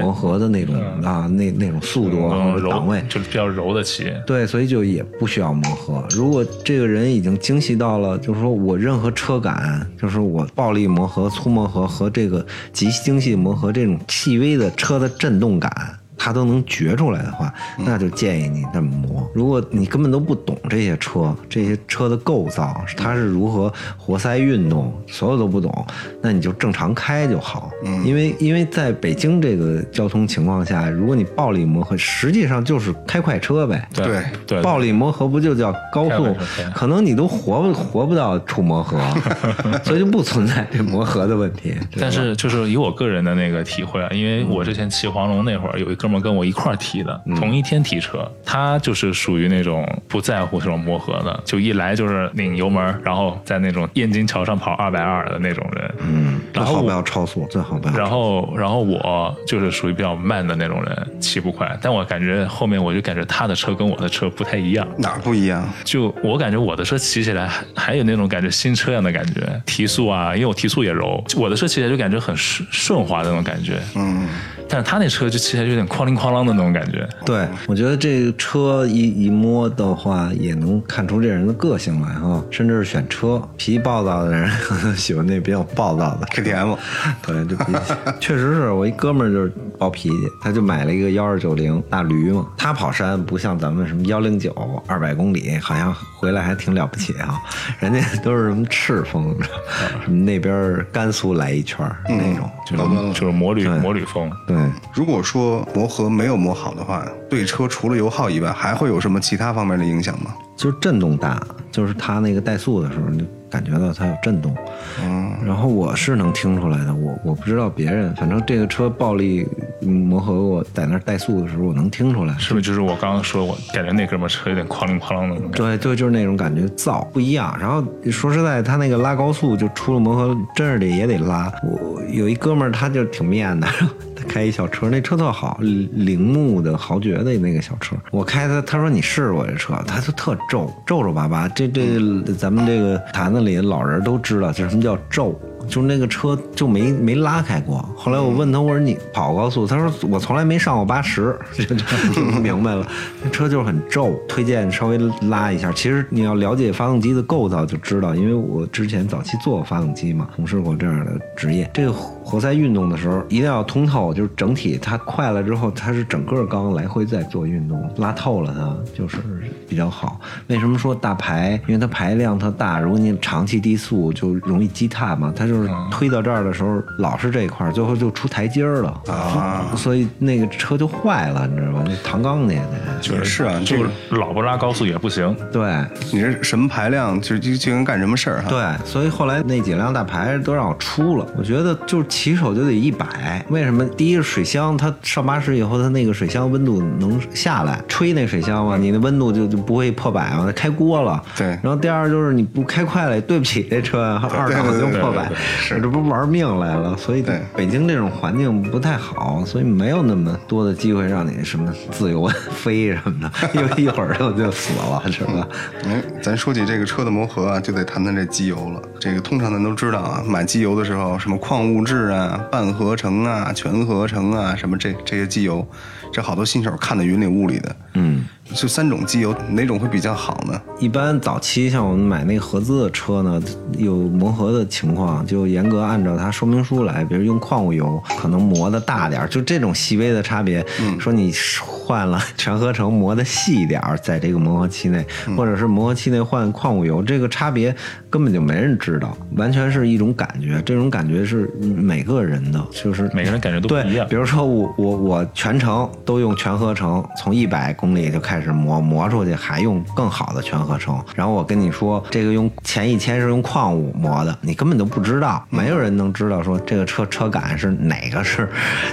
[SPEAKER 3] 磨合的那种啊，那那种速度和档位，
[SPEAKER 2] 就是比较柔的骑。
[SPEAKER 3] 对，所以就也不需要磨合。如果这个人已经精细到了，就是说我任何车感，就是我暴力磨和、粗磨合和这个极精细磨合这种细微的车的震动感。他都能觉出来的话，那就建议你这么磨。如果你根本都不懂这些车，这些车的构造，它是如何活塞运动，所有都不懂，那你就正常开就好。嗯，因为因为在北京这个交通情况下，如果你暴力磨合，实际上就是开快车呗。
[SPEAKER 2] 对对，
[SPEAKER 3] 暴力磨合不就叫高速？可能你都活不活不到出磨合，[LAUGHS] 所以就不存在这磨合的问题。
[SPEAKER 2] 但是就是以我个人的那个体会啊，因为我之前骑黄龙那会儿有一个。哥们跟我一块儿提的，同一天提车，他就是属于那种不在乎这种磨合的，就一来就是拧油门，然后在那种燕京桥上跑二百二的那种人。
[SPEAKER 3] 嗯，最好不要超速，最好不要。
[SPEAKER 2] 然后，然后我就是属于比较慢的那种人，骑不快。但我感觉后面我就感觉他的车跟我的车不太一样。
[SPEAKER 1] 哪不一样？
[SPEAKER 2] 就我感觉我的车骑起来还还有那种感觉新车样的感觉，提速啊，因为我提速也柔，我的车骑起来就感觉很顺顺滑的那种感觉。嗯。但是他那车就骑起来有点哐铃哐啷的那种感觉。
[SPEAKER 3] 对，我觉得这个车一一摸的话，也能看出这人的个性来哈。甚至是选车，脾气暴躁的人可能喜欢那比较暴躁的
[SPEAKER 1] KTM。
[SPEAKER 3] 对，就确实是我一哥们儿就是暴脾气，他就买了一个幺二九零大驴嘛。他跑山不像咱们什么幺零九二百公里，好像回来还挺了不起啊。人家都是什么赤峰，什么那边甘肃来一圈那种，
[SPEAKER 2] 就是就是摩旅摩旅风。
[SPEAKER 3] 对，
[SPEAKER 1] 如果说磨合没有磨好的话，对车除了油耗以外，还会有什么其他方面的影响吗？
[SPEAKER 3] 就是震动大，就是它那个怠速的时候，你感觉到它有震动。嗯，然后我是能听出来的，我我不知道别人，反正这个车暴力磨合，我在那怠速的时候，我能听出来。
[SPEAKER 2] 是不是就是我刚刚说，我感觉那哥们车有点哐啷哐啷的？
[SPEAKER 3] 对对，就是那种感觉噪不一样。然后说实在，他那个拉高速就出了磨合，真是得也得拉。我有一哥们儿，他就挺面的。开一小车，那车特好，铃木的豪爵的那个小车，我开它，他说你试试我这车，它就特皱皱皱巴巴，这这咱们这个坛子里的老人都知道，这什么叫皱。就是那个车就没没拉开过。后来我问他，我说你跑高速？他说我从来没上过八十，[LAUGHS] 就明白了。那车就是很皱，推荐稍微拉一下。其实你要了解发动机的构造就知道，因为我之前早期做过发动机嘛，从事过这样的职业。这个活塞运动的时候一定要通透，就是整体它快了之后，它是整个缸来回在做运动，拉透了它就是比较好。为什么说大排？因为它排量它大，如果你长期低速就容易积碳嘛，它就。是推到这儿的时候，老是这一块，最后就出台阶儿了啊，所以那个车就坏了，你知道吧？那唐缸那
[SPEAKER 1] 就是是啊，
[SPEAKER 2] 就是老不拉高速也不行。
[SPEAKER 3] 对，
[SPEAKER 1] 你这什么排量，就就就能干什么事儿哈。
[SPEAKER 3] 对，所以后来那几辆大排都让我出了。我觉得就是骑手就得一百，为什么？第一是水箱，它上八十以后，它那个水箱温度能下来，吹那水箱嘛，你的温度就就不会破百嘛，它开锅了。
[SPEAKER 1] 对。
[SPEAKER 3] 然后第二就是你不开快了，对不起这车，[LAUGHS] 二档就破百。
[SPEAKER 1] 是，
[SPEAKER 3] 这不玩命来了，所以北京这种环境不太好，所以没有那么多的机会让你什么自由飞什么的，[LAUGHS] 因为一会儿就就死了，是吧？
[SPEAKER 1] 哎，咱说起这个车的磨合啊，就得谈谈这机油了。这个通常咱都知道啊，买机油的时候，什么矿物质啊、半合成啊、全合成啊，什么这这些机油，这好多新手看的云里雾里的。
[SPEAKER 3] 嗯。
[SPEAKER 1] 就三种机油，哪种会比较好呢？
[SPEAKER 3] 一般早期像我们买那个合资的车呢，有磨合的情况，就严格按照它说明书来，比如用矿物油，可能磨的大点儿，就这种细微的差别。嗯，说你换了全合成磨的细一点儿，在这个磨合期内，或者是磨合期内换矿物油，这个差别根本就没人知道，完全是一种感觉。这种感觉是每个人的，就是
[SPEAKER 2] 每个人感觉都不一样。
[SPEAKER 3] 比如说我我我全程都用全合成，从一百公公里就开始磨，磨出去还用更好的全合成。然后我跟你说，这个用前一千是用矿物磨的，你根本就不知道，没有人能知道说这个车车感是哪个是，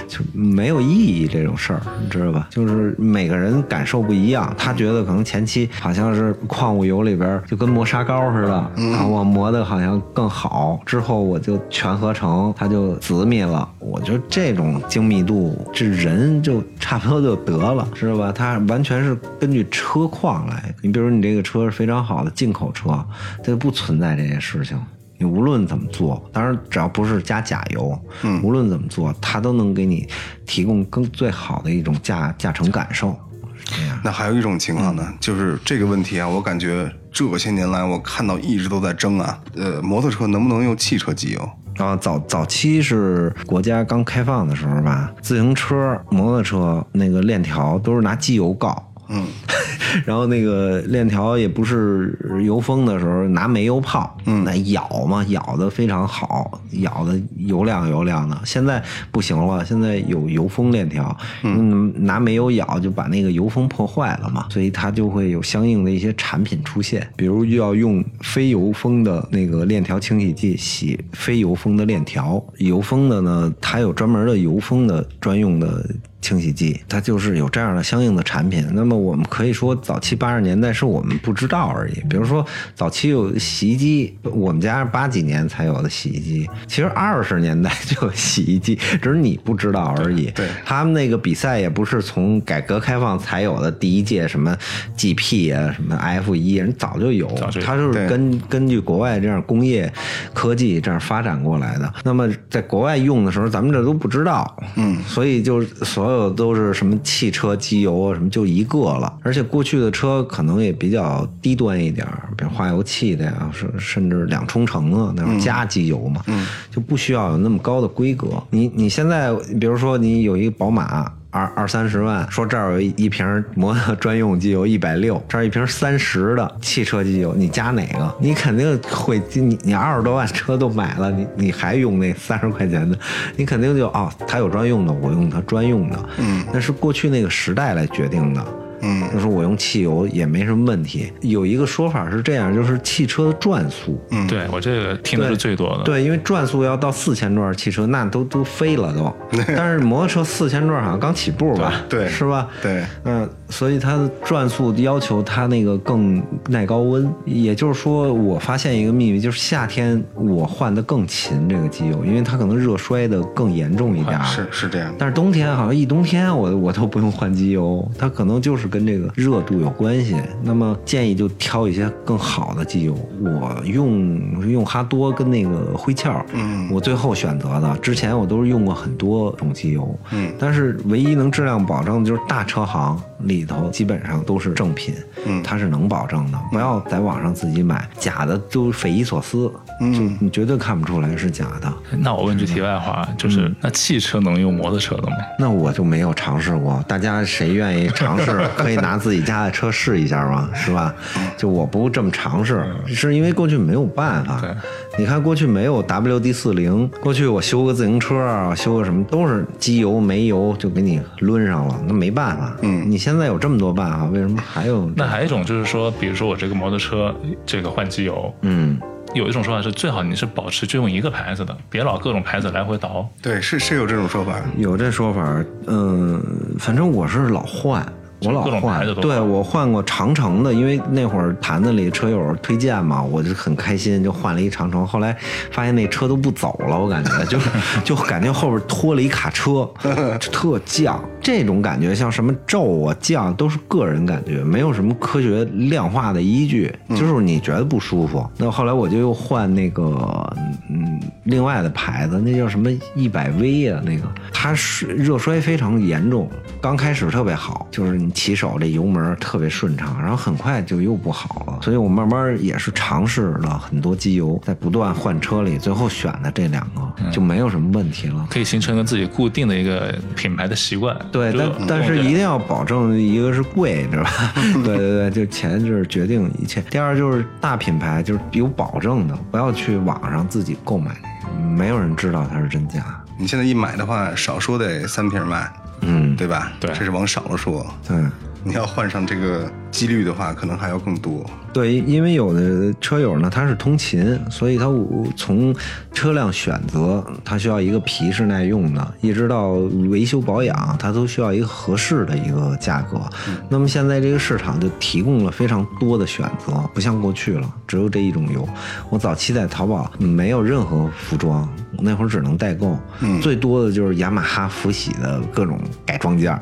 [SPEAKER 3] 就没有意义这种事儿，你知道吧？就是每个人感受不一样，他觉得可能前期好像是矿物油里边就跟磨砂膏似的，啊，我磨的好像更好，之后我就全合成，它就紫密了。我觉得这种精密度，这人就差不多就得了，知道吧？它完全是根据车况来。你比如你这个车是非常好的进口车，它就不存在这些事情。你无论怎么做，当然只要不是加假油，嗯，无论怎么做，它都能给你提供更最好的一种驾驾乘感受。
[SPEAKER 1] 那还有一种情况呢，就是这个问题啊，我感觉这些年来我看到一直都在争啊，呃，摩托车能不能用汽车机油？
[SPEAKER 3] 啊，早早期是国家刚开放的时候吧，自行车、摩托车那个链条都是拿机油告。
[SPEAKER 1] 嗯，[LAUGHS]
[SPEAKER 3] 然后那个链条也不是油封的时候拿煤油泡，
[SPEAKER 1] 嗯
[SPEAKER 3] 那咬嘛，咬的非常好，咬的油亮油亮的。现在不行了，现在有油封链条，嗯，拿煤油咬就把那个油封破坏了嘛，所以它就会有相应的一些产品出现，比如要用非油封的那个链条清洗剂洗非油封的链条，油封的呢，它有专门的油封的专用的。清洗剂，它就是有这样的相应的产品。那么我们可以说，早期八十年代是我们不知道而已。比如说，早期有洗衣机，我们家八几年才有的洗衣机，其实二十年代就有洗衣机，只是你不知道而已。
[SPEAKER 1] 对
[SPEAKER 3] 他们那个比赛也不是从改革开放才有的第一届什么 GP 啊，什么 F 一，人早就有，
[SPEAKER 2] 早就有
[SPEAKER 3] 它就是根根据国外这样工业科技这样发展过来的。那么在国外用的时候，咱们这都不知道，嗯，所以就所有都是什么汽车机油啊，什么就一个了。而且过去的车可能也比较低端一点儿，比如化油器的呀，甚甚至两冲程啊那种加机油嘛，嗯，就不需要有那么高的规格。你你现在比如说你有一个宝马。二二三十万，说这儿有一一瓶摩托专用机油一百六，这儿一瓶三十的汽车机油，你加哪个？你肯定会，你你二十多万车都买了，你你还用那三十块钱的，你肯定就哦，它有专用的，我用它专用的，嗯，那是过去那个时代来决定的。
[SPEAKER 1] 嗯，
[SPEAKER 3] 就说我用汽油也没什么问题。有一个说法是这样，就是汽车的转速，嗯，
[SPEAKER 2] 对我这个听的是最多的。
[SPEAKER 3] 对，因为转速要到四千转，汽车那都都飞了都。但是摩托车四千转好像刚起步吧？
[SPEAKER 1] 对
[SPEAKER 3] 是吧？
[SPEAKER 1] 对，
[SPEAKER 3] 嗯，所以它的转速要求它那个更耐高温。也就是说，我发现一个秘密，就是夏天我换的更勤这个机油，因为它可能热衰的更严重一点儿。
[SPEAKER 1] 是是这样。
[SPEAKER 3] 但是冬天好像一冬天我我都不用换机油，它可能就是跟这个热度有关系。那么建议就挑一些更好的机油。我用用哈多跟那个灰壳，嗯，我最后选择的。之前我都是用过很多种机油，
[SPEAKER 1] 嗯，
[SPEAKER 3] 但是唯一能质量保证的就是大车行里头基本上都是正品，
[SPEAKER 1] 嗯
[SPEAKER 3] 它是能保证的。不要在网上自己买假的，都匪夷所思，嗯，就你绝对看不出来是假的。
[SPEAKER 2] 那我问句题外话，就是那汽车能用摩托车的吗？
[SPEAKER 3] 那我就没有尝试过，大家谁愿意尝试，可以拿自己家的车试一下吗，是吧？就我不这么尝试，是因为过去没有办法。
[SPEAKER 2] 对，
[SPEAKER 3] 你看过去没有 WD 四零，过去我修个自行车啊，修个什么都是机油、煤油就给你抡上了，那没办法。嗯，你现在有这么多办法，为什么还有？
[SPEAKER 2] 那还有一种就是说，比如说我这个摩托车这个换机油，
[SPEAKER 3] 嗯，
[SPEAKER 2] 有一种说法是最好你是保持就用一个牌子的，别老各种牌子来回倒。
[SPEAKER 1] 对，是是有这种说法。
[SPEAKER 3] 有这说法，嗯，反正我是老换。我老换对我换过长城的，因为那会儿坛子里车友推荐嘛，我就很开心，就换了一长城。后来发现那车都不走了，我感觉就就感觉后边拖了一卡车，特犟。这种感觉像什么皱啊、犟都是个人感觉，没有什么科学量化的依据，就是你觉得不舒服。那后来我就又换那个嗯另外的牌子，那叫什么一百 V 啊，那个它是热衰非常严重，刚开始特别好，就是你起手这油门特别顺畅，然后很快就又不好了。所以我慢慢也是尝试了很多机油，在不断换车里，最后选的这两个就没有什么问题了。
[SPEAKER 2] 可以形成一个自己固定的一个品牌的习惯。
[SPEAKER 3] 对，但但是一定要保证一个是贵，知道吧？[LAUGHS] 对对对，就钱就是决定一切。第二就是大品牌，就是有保证的，不要去网上自己购买，没有人知道它是真假。
[SPEAKER 1] 你现在一买的话，少说得三瓶卖，
[SPEAKER 3] 嗯，
[SPEAKER 1] 对吧？
[SPEAKER 2] 对
[SPEAKER 1] 这是往少了说。
[SPEAKER 3] 对，
[SPEAKER 1] 你要换上这个几率的话，可能还要更多。
[SPEAKER 3] 对，因为有的车友呢，他是通勤，所以他从车辆选择，他需要一个皮实耐用的，一直到维修保养，他都需要一个合适的一个价格。那么现在这个市场就提供了非常多的选择，不像过去了，只有这一种油。我早期在淘宝没有任何服装，那会儿只能代购，最多的就是雅马哈、福喜的各种改装件。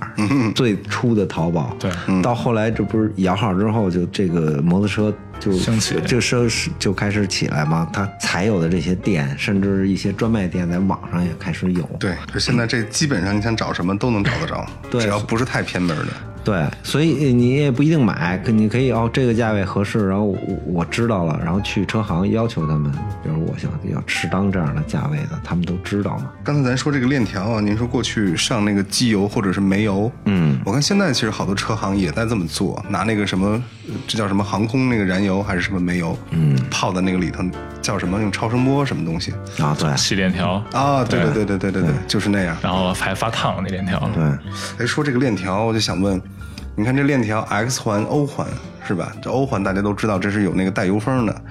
[SPEAKER 3] 最初的淘宝，
[SPEAKER 2] 对，
[SPEAKER 3] 到后来这不是摇号之后，就这个摩托车。就
[SPEAKER 2] 升起，
[SPEAKER 3] 就升就开始起来嘛。它才有的这些店，甚至一些专卖店，在网上也开始有。
[SPEAKER 1] 对，就现在这基本上你想找什么都能找得着，只要不是太偏门的。
[SPEAKER 3] 对，所以你也不一定买，你可以哦，这个价位合适，然后我我知道了，然后去车行要求他们，比如我想要适当这样的价位的，他们都知道嘛。
[SPEAKER 1] 刚才咱说这个链条啊，您说过去上那个机油或者是煤油，
[SPEAKER 3] 嗯，
[SPEAKER 1] 我看现在其实好多车行也在这么做，拿那个什么，这叫什么航空那个燃油还是什么煤油，
[SPEAKER 3] 嗯，
[SPEAKER 1] 泡在那个里头，叫什么用超声波什么东西
[SPEAKER 3] 啊？对，
[SPEAKER 2] 细链条
[SPEAKER 1] 啊，对对对对对对对，就是那样，
[SPEAKER 2] 然后还发烫那链条。
[SPEAKER 3] 对，
[SPEAKER 1] 哎，说这个链条，我就想问。你看这链条 X 环 O 环。是吧？这欧环大家都知道，这是有那个带油封的。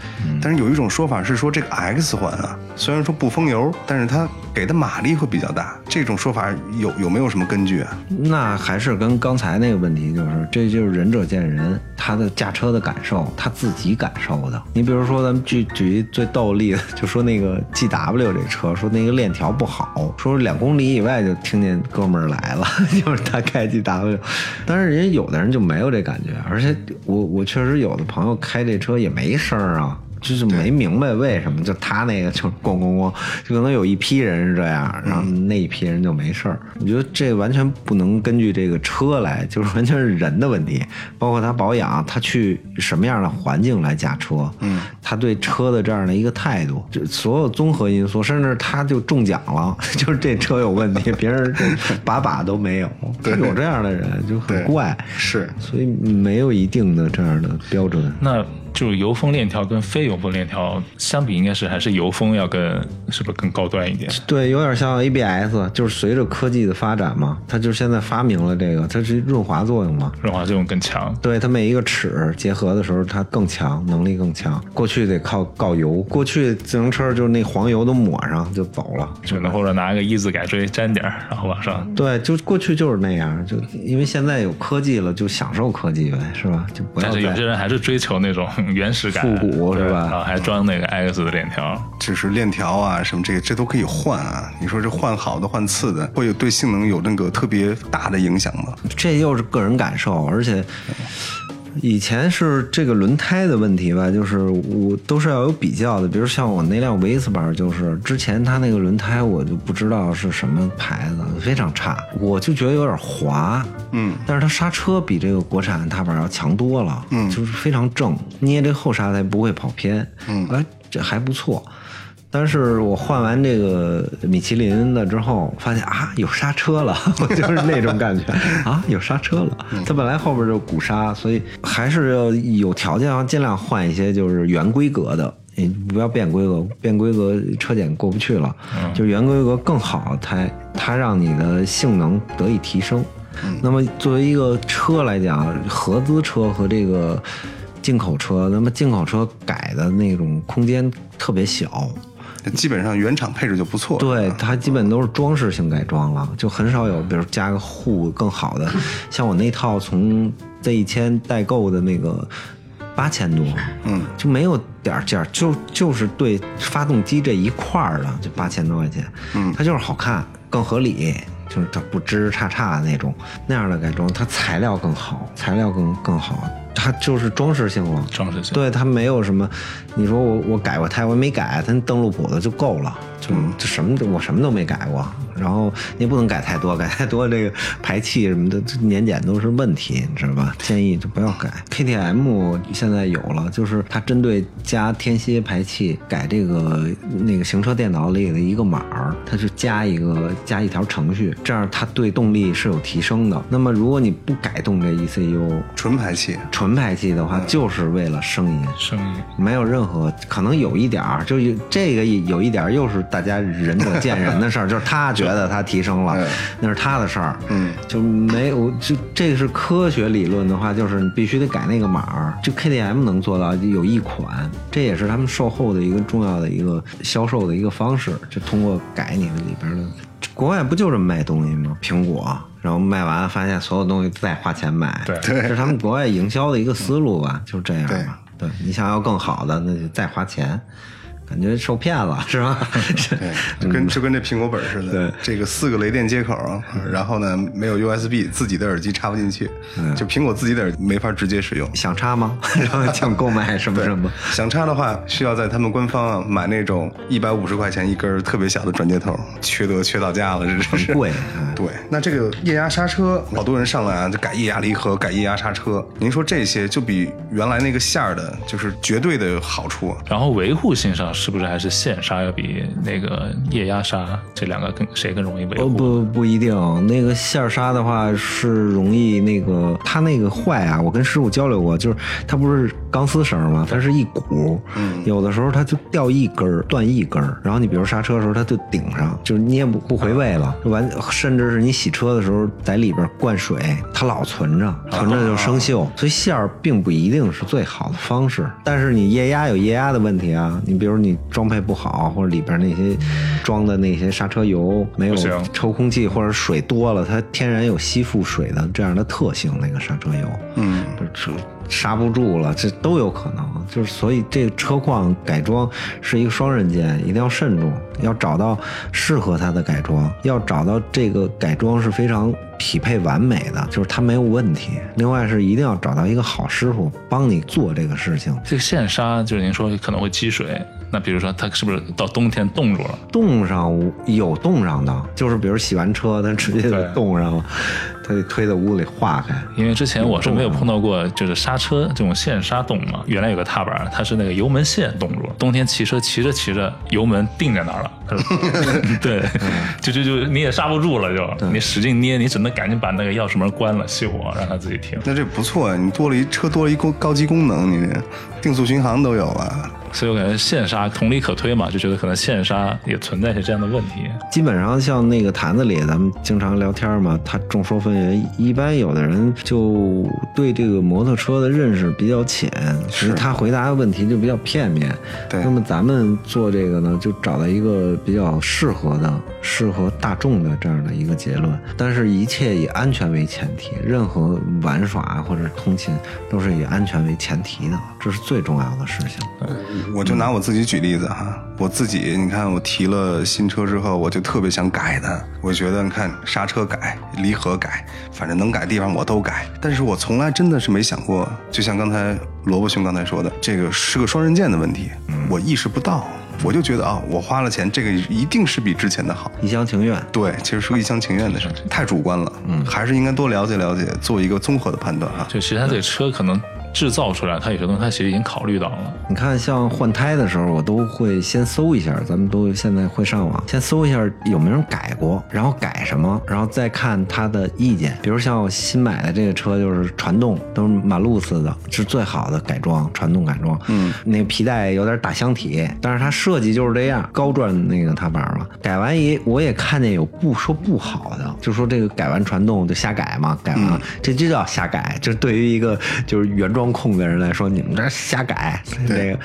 [SPEAKER 1] 但是有一种说法是说，这个 X 环啊，虽然说不封油，但是它给的马力会比较大。这种说法有有没有什么根据啊？
[SPEAKER 3] 那还是跟刚才那个问题，就是这就是仁者见仁，他的驾车的感受，他自己感受的。你比如说，咱们举举一最逗例子，就说那个 G W 这车，说那个链条不好，说两公里以外就听见哥们儿来了，[LAUGHS] 就是他开 G W。但是人家有的人就没有这感觉，而且我我确实有的朋友开这车也没声儿啊。就是没明白为什么，就他那个就咣咣咣，就可能有一批人是这样，然后那一批人就没事儿。我觉得这完全不能根据这个车来，就是完全是人的问题，包括他保养，他去什么样的环境来驾车，
[SPEAKER 1] 嗯，
[SPEAKER 3] 他对车的这样的一个态度，就所有综合因素，甚至他就中奖了，就是这车有问题，[LAUGHS] 别人把把都没有，有这样的人就很怪，
[SPEAKER 1] 是，
[SPEAKER 3] 所以没有一定的这样的标准。
[SPEAKER 2] 那。就是油封链条跟非油封链条相比，应该是还是油封要更是不是更高端一点？
[SPEAKER 3] 对，有点像 ABS，就是随着科技的发展嘛，它就现在发明了这个，它是润滑作用嘛，
[SPEAKER 2] 润滑作用更强。
[SPEAKER 3] 对，它每一个齿结合的时候，它更强，能力更强。过去得靠告油，过去自行车就是那黄油都抹上就走了，
[SPEAKER 2] 就能或者拿个一字改锥粘点然后往上。
[SPEAKER 3] 对，就过去就是那样，就因为现在有科技了，就享受科技呗，是吧？就不要。
[SPEAKER 2] 但是有些人还是追求那种。原始感，
[SPEAKER 3] 复古是吧？
[SPEAKER 2] 然后还装那个 X 的链条，
[SPEAKER 1] 就是链条啊，什么这个这都可以换啊。你说这换好的换次的，会有对性能有那个特别大的影响吗？
[SPEAKER 3] 这又是个人感受，而且。以前是这个轮胎的问题吧，就是我都是要有比较的，比如像我那辆维斯巴，就是之前它那个轮胎我就不知道是什么牌子，非常差，我就觉得有点滑，
[SPEAKER 1] 嗯，
[SPEAKER 3] 但是它刹车比这个国产踏板要强多了，
[SPEAKER 1] 嗯，
[SPEAKER 3] 就是非常正，捏这后刹才不会跑偏，
[SPEAKER 1] 嗯，
[SPEAKER 3] 哎，这还不错。但是我换完这个米其林的之后，发现啊有刹车了，我 [LAUGHS] 就是那种感觉啊有刹车了。它本来后边就鼓刹，所以还是要有条件要尽量换一些就是原规格的，你不要变规格，变规格车检过不去了。就原规格更好，它它让你的性能得以提升。那么作为一个车来讲，合资车和这个进口车，那么进口车改的那种空间特别小。
[SPEAKER 1] 基本上原厂配置就不错，
[SPEAKER 3] 对它基本都是装饰性改装了，就很少有比如加个护更好的。像我那套从 Z 一千代购的那个八千多，
[SPEAKER 1] 嗯，
[SPEAKER 3] 就没有点价，就就是对发动机这一块儿的就八千多块钱，
[SPEAKER 1] 嗯，
[SPEAKER 3] 它就是好看更合理，就是它不吱吱叉叉的那种那样的改装，它材料更好，材料更更好。它就是装饰性了，
[SPEAKER 2] 装饰性，
[SPEAKER 3] 对它没有什么。你说我我改过胎，我没改，它登录谱的就够了，就就什么我什么都没改过。然后你不能改太多，改太多这个排气什么的年检都是问题，你知道吧？建议就不要改。KTM 现在有了，就是它针对加天蝎排气改这个那个行车电脑里的一个码儿，它是加一个加一条程序，这样它对动力是有提升的。那么如果你不改动这 ECU，
[SPEAKER 1] 纯排气，
[SPEAKER 3] 纯排气的话，就是为了声音，
[SPEAKER 2] 声音
[SPEAKER 3] 没有任何可能有一点儿，就有这个有一点儿，又是大家仁者见仁的事儿，就是他觉得。得它提升了，
[SPEAKER 1] 嗯
[SPEAKER 3] 那是他的事儿。
[SPEAKER 1] 嗯，
[SPEAKER 3] 就没有就这个是科学理论的话，就是你必须得改那个码儿。就 KDM 能做到有一款，这也是他们售后的一个重要的一个销售的一个方式，就通过改你的里边的。国外不就这么卖东西吗？苹果，然后卖完发现所有东西再花钱买，
[SPEAKER 2] 对 [LAUGHS]
[SPEAKER 3] 这是他们国外营销的一个思路吧，就是这样
[SPEAKER 1] 对
[SPEAKER 3] 吧。对你想要更好的，那就再花钱，感觉受骗了是吧？[LAUGHS]
[SPEAKER 1] 对，[LAUGHS] 就跟就跟这苹果本似的，
[SPEAKER 3] 对
[SPEAKER 1] 这个四个雷电接口，然后呢没有 USB，自己的耳机插不进去，就苹果自己的耳机没法直接使用。
[SPEAKER 3] 想插吗？然 [LAUGHS] 后想购买什么什么？
[SPEAKER 1] 想插的话，需要在他们官方啊买那种一百五十块钱一根特别小的转接头，缺德缺到家了，这真是
[SPEAKER 3] 很贵嗯
[SPEAKER 1] 对，那这个液压刹车，好多人上来啊就改液压离合、改液压刹车，您说这些就比原来那个线儿的，就是绝对的好处啊。
[SPEAKER 2] 然后维护性上是不是还是线刹要比那个液压刹这两个更谁更容易维
[SPEAKER 3] 哦？不不一定，那个线杀的话是容易那个它那个坏啊，我跟师傅交流过，就是它不是钢丝绳嘛？它是一股，
[SPEAKER 1] 嗯
[SPEAKER 3] 有的时候它就掉一根儿，断一根儿，然后你比如刹车的时候它就顶上，就是捏不不回位了，完甚至是你洗车的时候在里边灌水，它老存着，存着就生锈，所以线儿并不一定是最好的方式。但是你液压有液压的问题啊，你比如你装配不好，或者里边那些装的那些刹车油没有抽空气或者水多了，它天然有吸附水的这样的特性，那个刹车油，
[SPEAKER 1] 嗯，
[SPEAKER 3] 这刹不住了，这都有可能。就是所以这个车况改装是一个双刃剑，一定要慎重，要找到适合它的改装，要找到这个改装是非常匹配完美的，就是它没有问题。另外是一定要找到一个好师傅帮你做这个事情。
[SPEAKER 2] 这个线刹就是您说可能会积水，那比如说它是不是到冬天冻住了？
[SPEAKER 3] 冻上有冻上的，就是比如洗完车，它直接就冻上了，它得推到屋里化开。
[SPEAKER 2] 因为之前我是没有碰到过，就是刹车这种线刹动嘛。原来有个踏板，它是那个油门线冻住了，冬天骑车骑着骑着，油门定在那儿了。[LAUGHS] [LAUGHS] [LAUGHS] 对，就就就你也刹不住了，就你使劲捏，你只能赶紧把那个钥匙门关了，熄火，让它自己停。
[SPEAKER 1] 那这不错啊，你多了一车多了一功高级功能，你这定速巡航都有了。
[SPEAKER 2] 所以我感觉线刹同理可推嘛，就觉得可能线刹也存在一些这样的问题。
[SPEAKER 3] 基本上像那个坛子里，咱们经常聊天嘛，他众说纷纭。一般有的人就对这个摩托车的认识比较浅，所以他回答的问题就比较片面。
[SPEAKER 1] 对
[SPEAKER 3] 那么咱们做这个呢，就找到一个比较适合的、适合大众的这样的一个结论。但是，一切以安全为前提，任何玩耍或者通勤都是以安全为前提的，这是最重要的事情。
[SPEAKER 1] 我就拿我自己举例子哈，我自己你看我提了新车之后，我就特别想改它。我觉得你看刹车改、离合改，反正能改的地方我都改。但是我从来真的是没想过，就像刚才萝卜兄刚才说的，这个是个双刃剑的问题，我意识不到。我就觉得啊，我花了钱，这个一定是比之前的好。
[SPEAKER 3] 一厢情愿。
[SPEAKER 1] 对，其实是个一厢情愿的事，太主观了。嗯，还是应该多了解了解，做一个综合的判断啊。
[SPEAKER 2] 就其实他这个车可能制造出来，它有些东西它其实已经考虑到了。
[SPEAKER 3] 你看，像换胎的时候，我都会先搜一下，咱们都现在会上网，先搜一下有没有人改过，然后改什么，然后再看他的意见。比如像我新买的这个车，就是传动，都是马路似的，是最好的改装，传动改装。嗯，那个皮带有点打箱体，但是它设计就是这样，高转那个踏板嘛。改完一我也看见有不说不好的，就说这个改完传动就瞎改嘛，改完、这就叫瞎改。这对于一个就是原装控的人来说，你们这瞎改这个。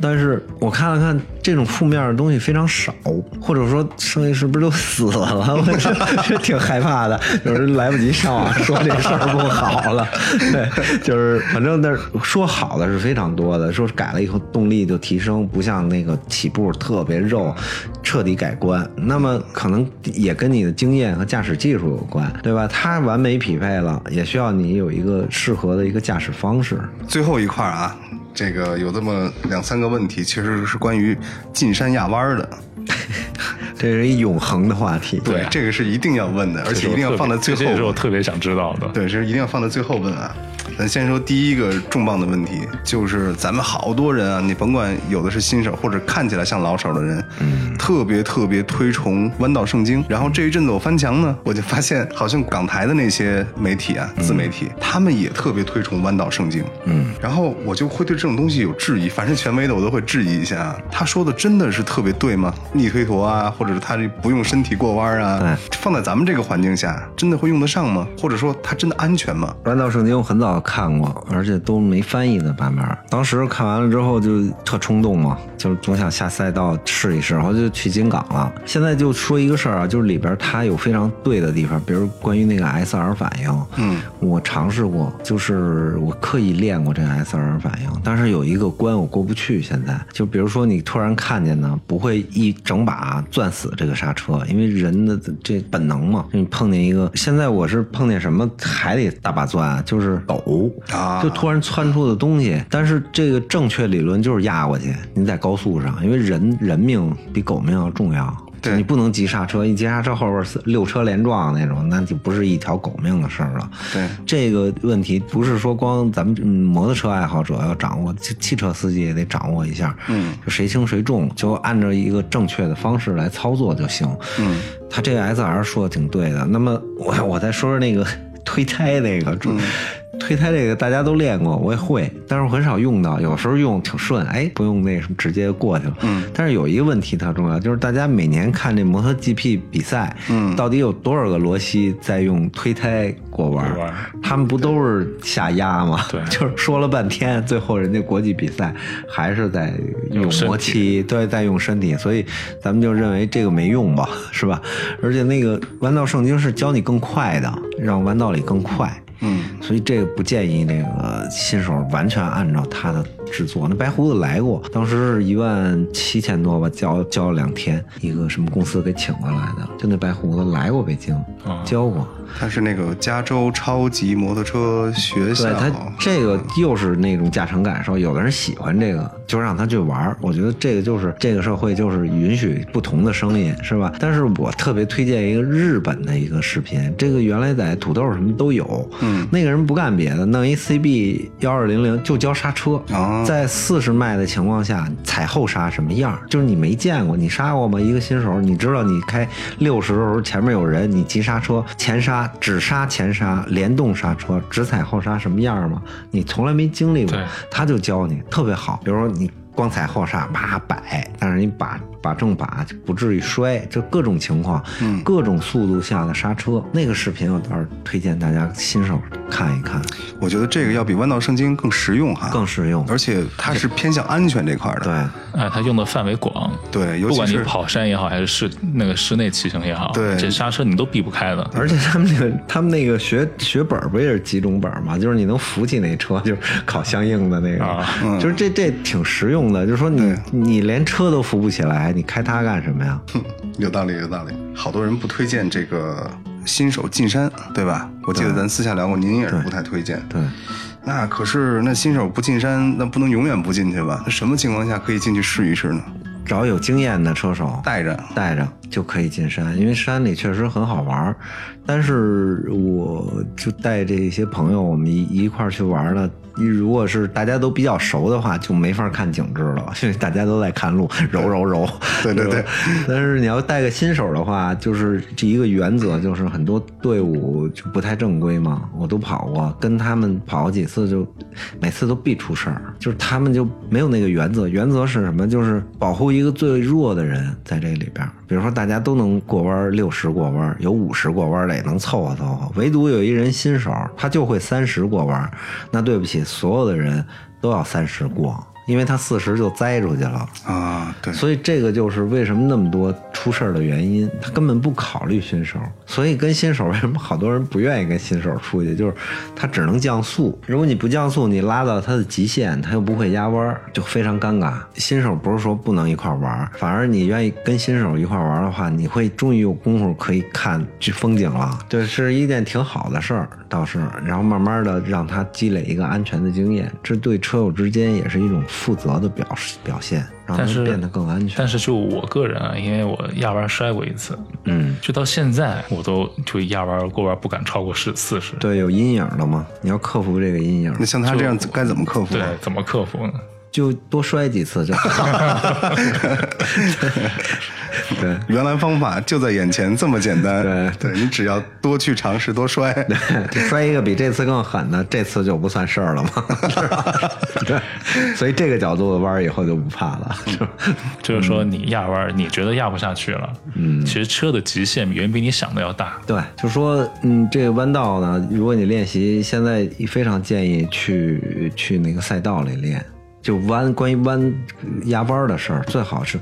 [SPEAKER 3] 但是我看了看，这种负面的东西非常少，或者说设计师不是都死了？[LAUGHS] 我这挺害怕的，有人来不及上网说这事儿不好了。[LAUGHS] 对，就是反正那说好的是非常多的，说改了以后动力就提升，不像那个起步特别肉，彻底改观。那么可能也跟你的经验和驾驶技术有关，对吧？它完美匹配了，也需要你有一个适合的一个驾驶方式。
[SPEAKER 1] 最后一块啊，这个有这么两三个问题，其实是关于进山压弯儿的。[LAUGHS]
[SPEAKER 3] 这是一永恒的话题。
[SPEAKER 1] 对，这个是一定要问的，而且一定要放在最后
[SPEAKER 2] 这是我。特别想知道的。
[SPEAKER 1] 对，这是一定要放在最后问啊。咱先说第一个重磅的问题，就是咱们好多人啊，你甭管有的是新手或者看起来像老手的人，嗯，特别特别推崇弯道圣经。然后这一阵子我翻墙呢，我就发现好像港台的那些媒体啊，自媒体，他们也特别推崇弯道圣经。嗯，然后我就会对这种东西有质疑，凡是权威的我都会质疑一下。他说的真的是特别对吗？逆推陀啊，或者是他这不用身体过弯啊，放在咱们这个环境下，真的会用得上吗？或者说他真的安全吗？
[SPEAKER 3] 弯道圣经我很早看过，而且都没翻译的版本。当时看完了之后就特冲动嘛，就总想下赛道试一试，然后就去金港了。现在就说一个事儿啊，就是里边它有非常对的地方，比如关于那个 S R 反应，嗯，我尝试过，就是我刻意练过这个 S R 反应，但是有一个关我过不去。现在就比如说你突然看见呢，不会一整把攥死这个刹车，因为人的这本能嘛，你碰见一个，现在我是碰见什么还得大把钻，就是抖啊，就突然窜出的东西。但是这个正确理论就是压过去，你在高速上，因为人人命比狗命要重要。
[SPEAKER 1] 对
[SPEAKER 3] 你不能急刹车，一急刹车后边六车连撞那种，那就不是一条狗命的事儿了。
[SPEAKER 1] 对
[SPEAKER 3] 这个问题，不是说光咱们摩托车爱好者要掌握，汽汽车司机也得掌握一下。嗯，就谁轻谁重，就按照一个正确的方式来操作就行。嗯，他这个 S R 说的挺对的。那么我我再说说那个推胎那个。推胎这个大家都练过，我也会，但是我很少用到。有时候用挺顺，哎，不用那什么，直接过去了。嗯。但是有一个问题特重要，就是大家每年看这摩托 GP 比赛，嗯，到底有多少个罗西在用推胎过弯？他们不都是下压吗？
[SPEAKER 2] 对。[LAUGHS]
[SPEAKER 3] 就是说了半天，最后人家国际比赛还是在用磨漆，对，在用身体，所以咱们就认为这个没用吧，是吧？而且那个弯道圣经是教你更快的，让弯道里更快。嗯，所以这个不建议那个新手完全按照他的制作。那白胡子来过，当时是一万七千多吧，教教了两天，一个什么公司给请过来的，就那白胡子来过北京，教过。
[SPEAKER 1] 他是那个加州超级摩托车学校，
[SPEAKER 3] 对他这个又是那种驾乘感受，有的人喜欢这个，就让他去玩我觉得这个就是这个社会就是允许不同的声音，是吧？但是我特别推荐一个日本的一个视频，这个原来在土豆什么都有，嗯，那个人不干别的，弄一 CB 幺二零零就教刹车，在四十迈的情况下踩后刹什么样，就是你没见过，你刹过吗？一个新手，你知道你开六十的时候前面有人，你急刹车前刹。只刹前刹，联动刹车，只踩后刹，什么样吗？你从来没经历过，他就教你，特别好。比如说你光踩后刹，啪摆，但是你把。把正把就不至于摔，就各种情况，嗯，各种速度下的刹车，那个视频我倒是推荐大家新手看一看。
[SPEAKER 1] 我觉得这个要比弯道圣经更实用哈，
[SPEAKER 3] 更实用，
[SPEAKER 1] 而且它是偏向安全这块的。
[SPEAKER 3] 对，
[SPEAKER 2] 哎，它用的范围广，
[SPEAKER 1] 对，
[SPEAKER 2] 不管你跑山也好，还是室那个室内骑行也好，
[SPEAKER 1] 对，
[SPEAKER 2] 这刹车你都避不开的。[LAUGHS]
[SPEAKER 3] 而且他们那个他们那个学学本不也是几种本吗？就是你能扶起那车，就是考相应的那个，就是这这挺实用的。就是说你你连车都扶不起来。你开它干什么呀？[LAUGHS]
[SPEAKER 1] 哼有道理，有道理。好多人不推荐这个新手进山，对吧？我记得咱私下聊过，您也是不太推荐。
[SPEAKER 3] 对。
[SPEAKER 1] 那可是那新手不进山，那不能永远不进去吧？那什么情况下可以进去试一试呢？
[SPEAKER 3] 找有经验的车手
[SPEAKER 1] 带着，
[SPEAKER 3] 带着就可以进山，因为山里确实很好玩。但是我就带这些朋友，我们一一块去玩了。你如果是大家都比较熟的话，就没法看景致了，因为大家都在看路，揉揉揉。
[SPEAKER 1] 对对对。[LAUGHS]
[SPEAKER 3] 但是你要带个新手的话，就是这一个原则，就是很多队伍就不太正规嘛。我都跑过，跟他们跑过几次，就每次都必出事儿。就是他们就没有那个原则，原则是什么？就是保护一个最弱的人在这里边。比如说大家都能过弯，六十过弯，有五十过弯的也能凑合凑合，唯独有一人新手，他就会三十过弯，那对不起。所有的人都要三十过。因为他四十就栽出去了
[SPEAKER 1] 啊，对，
[SPEAKER 3] 所以这个就是为什么那么多出事儿的原因。他根本不考虑新手，所以跟新手 [LAUGHS] 为什么好多人不愿意跟新手出去，就是他只能降速。如果你不降速，你拉到他的极限，他又不会压弯，就非常尴尬。新手不是说不能一块玩，反而你愿意跟新手一块玩的话，你会终于有功夫可以看这风景了。对，是一件挺好的事儿，倒是。然后慢慢的让他积累一个安全的经验，这对车友之间也是一种。负责的表示表现，让他变得更安全。
[SPEAKER 2] 但是就我个人啊，因为我压弯摔过一次，嗯，就到现在我我都就压弯过弯不敢超过十四十。
[SPEAKER 3] 对，有阴影了嘛，你要克服这个阴影
[SPEAKER 1] 那，像他这样该怎么克服
[SPEAKER 2] 对
[SPEAKER 1] 啊？，
[SPEAKER 2] 怎么克服呢？
[SPEAKER 3] 就多摔几次就好。[LAUGHS] 对。
[SPEAKER 1] 原来方法就在眼前，这么简单。
[SPEAKER 3] 对对
[SPEAKER 1] 你只要多去尝试，多摔。
[SPEAKER 3] 就摔一个比这次更狠的，这次就不算事儿了嘛，是吧？对，所以这个角度的弯儿以后就不怕了，是吧？
[SPEAKER 2] 就是说你压弯儿，你觉得压不下去了，嗯，其实车的极限远比你想的要大。
[SPEAKER 3] 对，就说嗯，这个弯道呢，如果你练习，现在非常建议去去那个赛道里练，就弯关于弯压弯的事儿，最好是，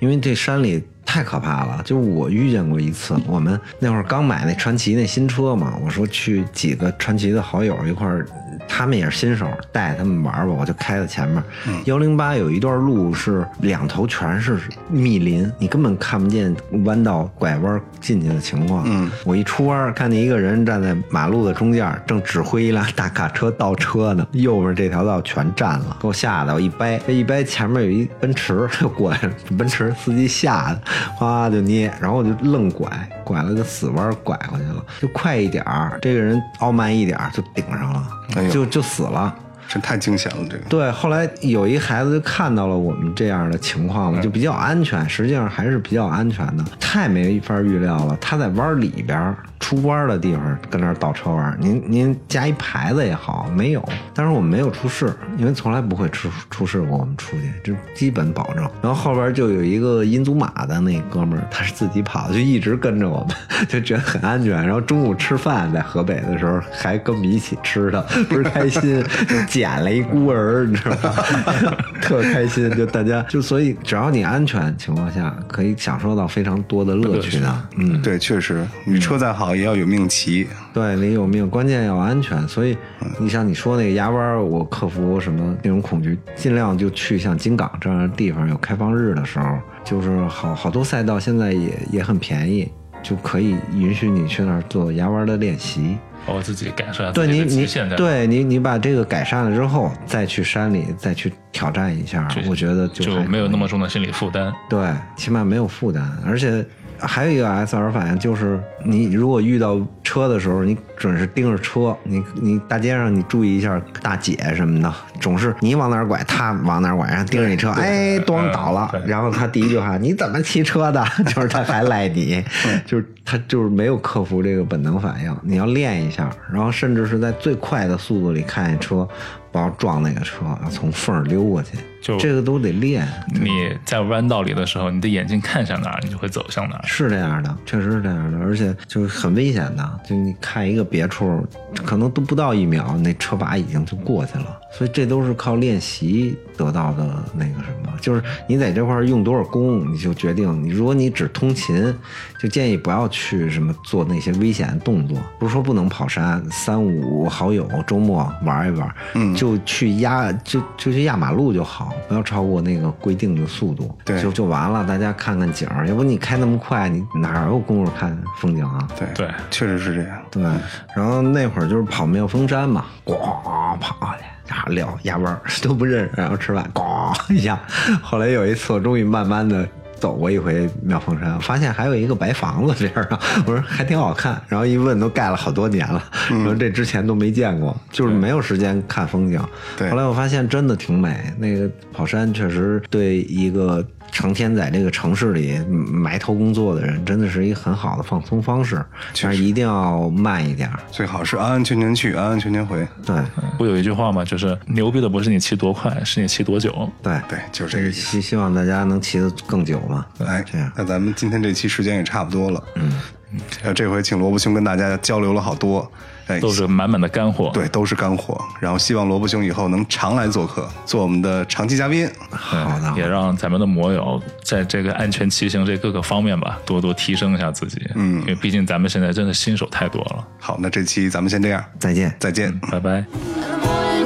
[SPEAKER 3] 因为这山里太可怕了。就我遇见过一次，我们那会儿刚买那传奇那新车嘛，我说去几个传奇的好友一块儿，他们也是新手，带他们玩儿吧，我就开在前面。幺零八有一段路是两头全是密林，你根本看不见弯道拐弯进去的情况。嗯，我一出弯，看见一个人站在马路的中间，正指挥一辆大卡车倒车呢，右边这条道全占了，给我吓得我一掰，这一掰前面有一奔驰就过来了，[LAUGHS] 奔驰司机吓得哗就捏，然后我就愣拐，拐了个死弯拐过去了，就快一点儿，这个人傲慢一点儿就顶上了，
[SPEAKER 1] 哎
[SPEAKER 3] 就就死了。
[SPEAKER 1] 这太惊险了，这个。
[SPEAKER 3] 对，后来有一孩子就看到了我们这样的情况了，就比较安全，实际上还是比较安全的。太没法预料了，他在弯里边出弯的地方跟那儿倒车弯，您您加一牌子也好，没有，但是我们没有出事，因为从来不会出出事过，我们出去这基本保证。然后后边就有一个音祖马的那哥们儿，他是自己跑的，就一直跟着我们，就觉得很安全。然后中午吃饭在河北的时候，还跟我们一起吃的，不是开心，捡了一孤儿，[LAUGHS] 你知道吗？[LAUGHS] 特开心，就大家就所以只要你安全情况下，可以享受到非常多的乐趣的。嗯，
[SPEAKER 1] 对，确实，你车再好也要有命骑。
[SPEAKER 3] 对，你有命，关键要安全。所以你像你说那个压弯儿，我克服什么那种恐惧，尽量就去像金港这样的地方，有开放日的时候，就是好好多赛道现在也也很便宜，就可以允许你去那儿做压弯儿的练习。
[SPEAKER 2] 包括自己感受一下自己
[SPEAKER 3] 对你，你。对你，你把这个改善了之后，再去山里再去挑战一下，我觉得就
[SPEAKER 2] 没有那么重的心理负担。
[SPEAKER 3] 对，起码没有负担，而且还有一个 S R 反应就是，你如果遇到车的时候，你准是盯着车，你你大街上你注意一下大姐什么的，总是你往哪儿拐，他往哪儿拐，然后盯着你车，哎，咣倒了，然后他第一句话你怎么骑车的？[LAUGHS] 就是他还赖你，
[SPEAKER 2] 嗯
[SPEAKER 3] 就是他就是没有克服这个本能反应，你要练一下，然后甚至是在最快的速度里看见车。不要撞那个车，要从缝儿溜过去，
[SPEAKER 2] 就
[SPEAKER 3] 这个都得练。
[SPEAKER 2] 你在弯道里的时候，你的眼睛看向哪儿，你就会走向哪儿。
[SPEAKER 3] 是这样的，确实是这样的，而且就是很危险的。就你看一个别处，可能都不到一秒，那车把已经就过去了。所以这都是靠练习得到的那个什么，就是你在这块儿用多少功，你就决定。你如果你只通勤，就建议不要去什么做那些危险的动作。不是说不能跑山，三五好友周末玩一玩，嗯，就去压就就去压马路就好，不要超过那个规定的速度，
[SPEAKER 1] 对
[SPEAKER 3] 就就完了。大家看看景儿，要不你开那么快，你哪有功夫看风景啊？
[SPEAKER 1] 对
[SPEAKER 2] 对
[SPEAKER 1] 确实是这样。
[SPEAKER 3] 对，然后那会儿就是跑妙峰山嘛，咣跑下去，然后聊压弯 [LAUGHS] 都不认识，然后吃饭咣一下。后来有一次，我终于慢慢的。走过一回妙峰山，发现还有一个白房子边上，我说还挺好看。然后一问，都盖了好多年了，说这之前都没见过，就是没有时间看风景。
[SPEAKER 1] 对
[SPEAKER 3] 后来我发现真的挺美，那个跑山确实对一个成天在这个城市里埋头工作的人，真的是一个很好的放松方式，但是一定要慢一点儿。
[SPEAKER 1] 最好是安安全全去，安安全全回。
[SPEAKER 3] 对
[SPEAKER 2] 不有一句话吗？就是牛逼的不是你骑多快，是你骑多久。
[SPEAKER 3] 对
[SPEAKER 1] 对，就是这个意思。
[SPEAKER 3] 希希望大家能骑得更久嘛。
[SPEAKER 1] 哎
[SPEAKER 3] 这样，
[SPEAKER 1] 那咱们今天这期时间也差不多了。嗯，呃，这回请萝卜兄跟大家交流了好多，哎，
[SPEAKER 2] 都是满满的干货。
[SPEAKER 1] 对，都是干货。然后希望萝卜兄以后能常来做客，做我们的长期嘉宾。
[SPEAKER 3] 好的，
[SPEAKER 2] 也让咱们的摩友在这个安全骑行这各个方面吧，多多提升一下自己。嗯，因为毕竟咱们现在真的新手太多了。
[SPEAKER 1] 好，那这期咱们先这样，
[SPEAKER 3] 再见。
[SPEAKER 1] 再见。
[SPEAKER 2] 拜拜。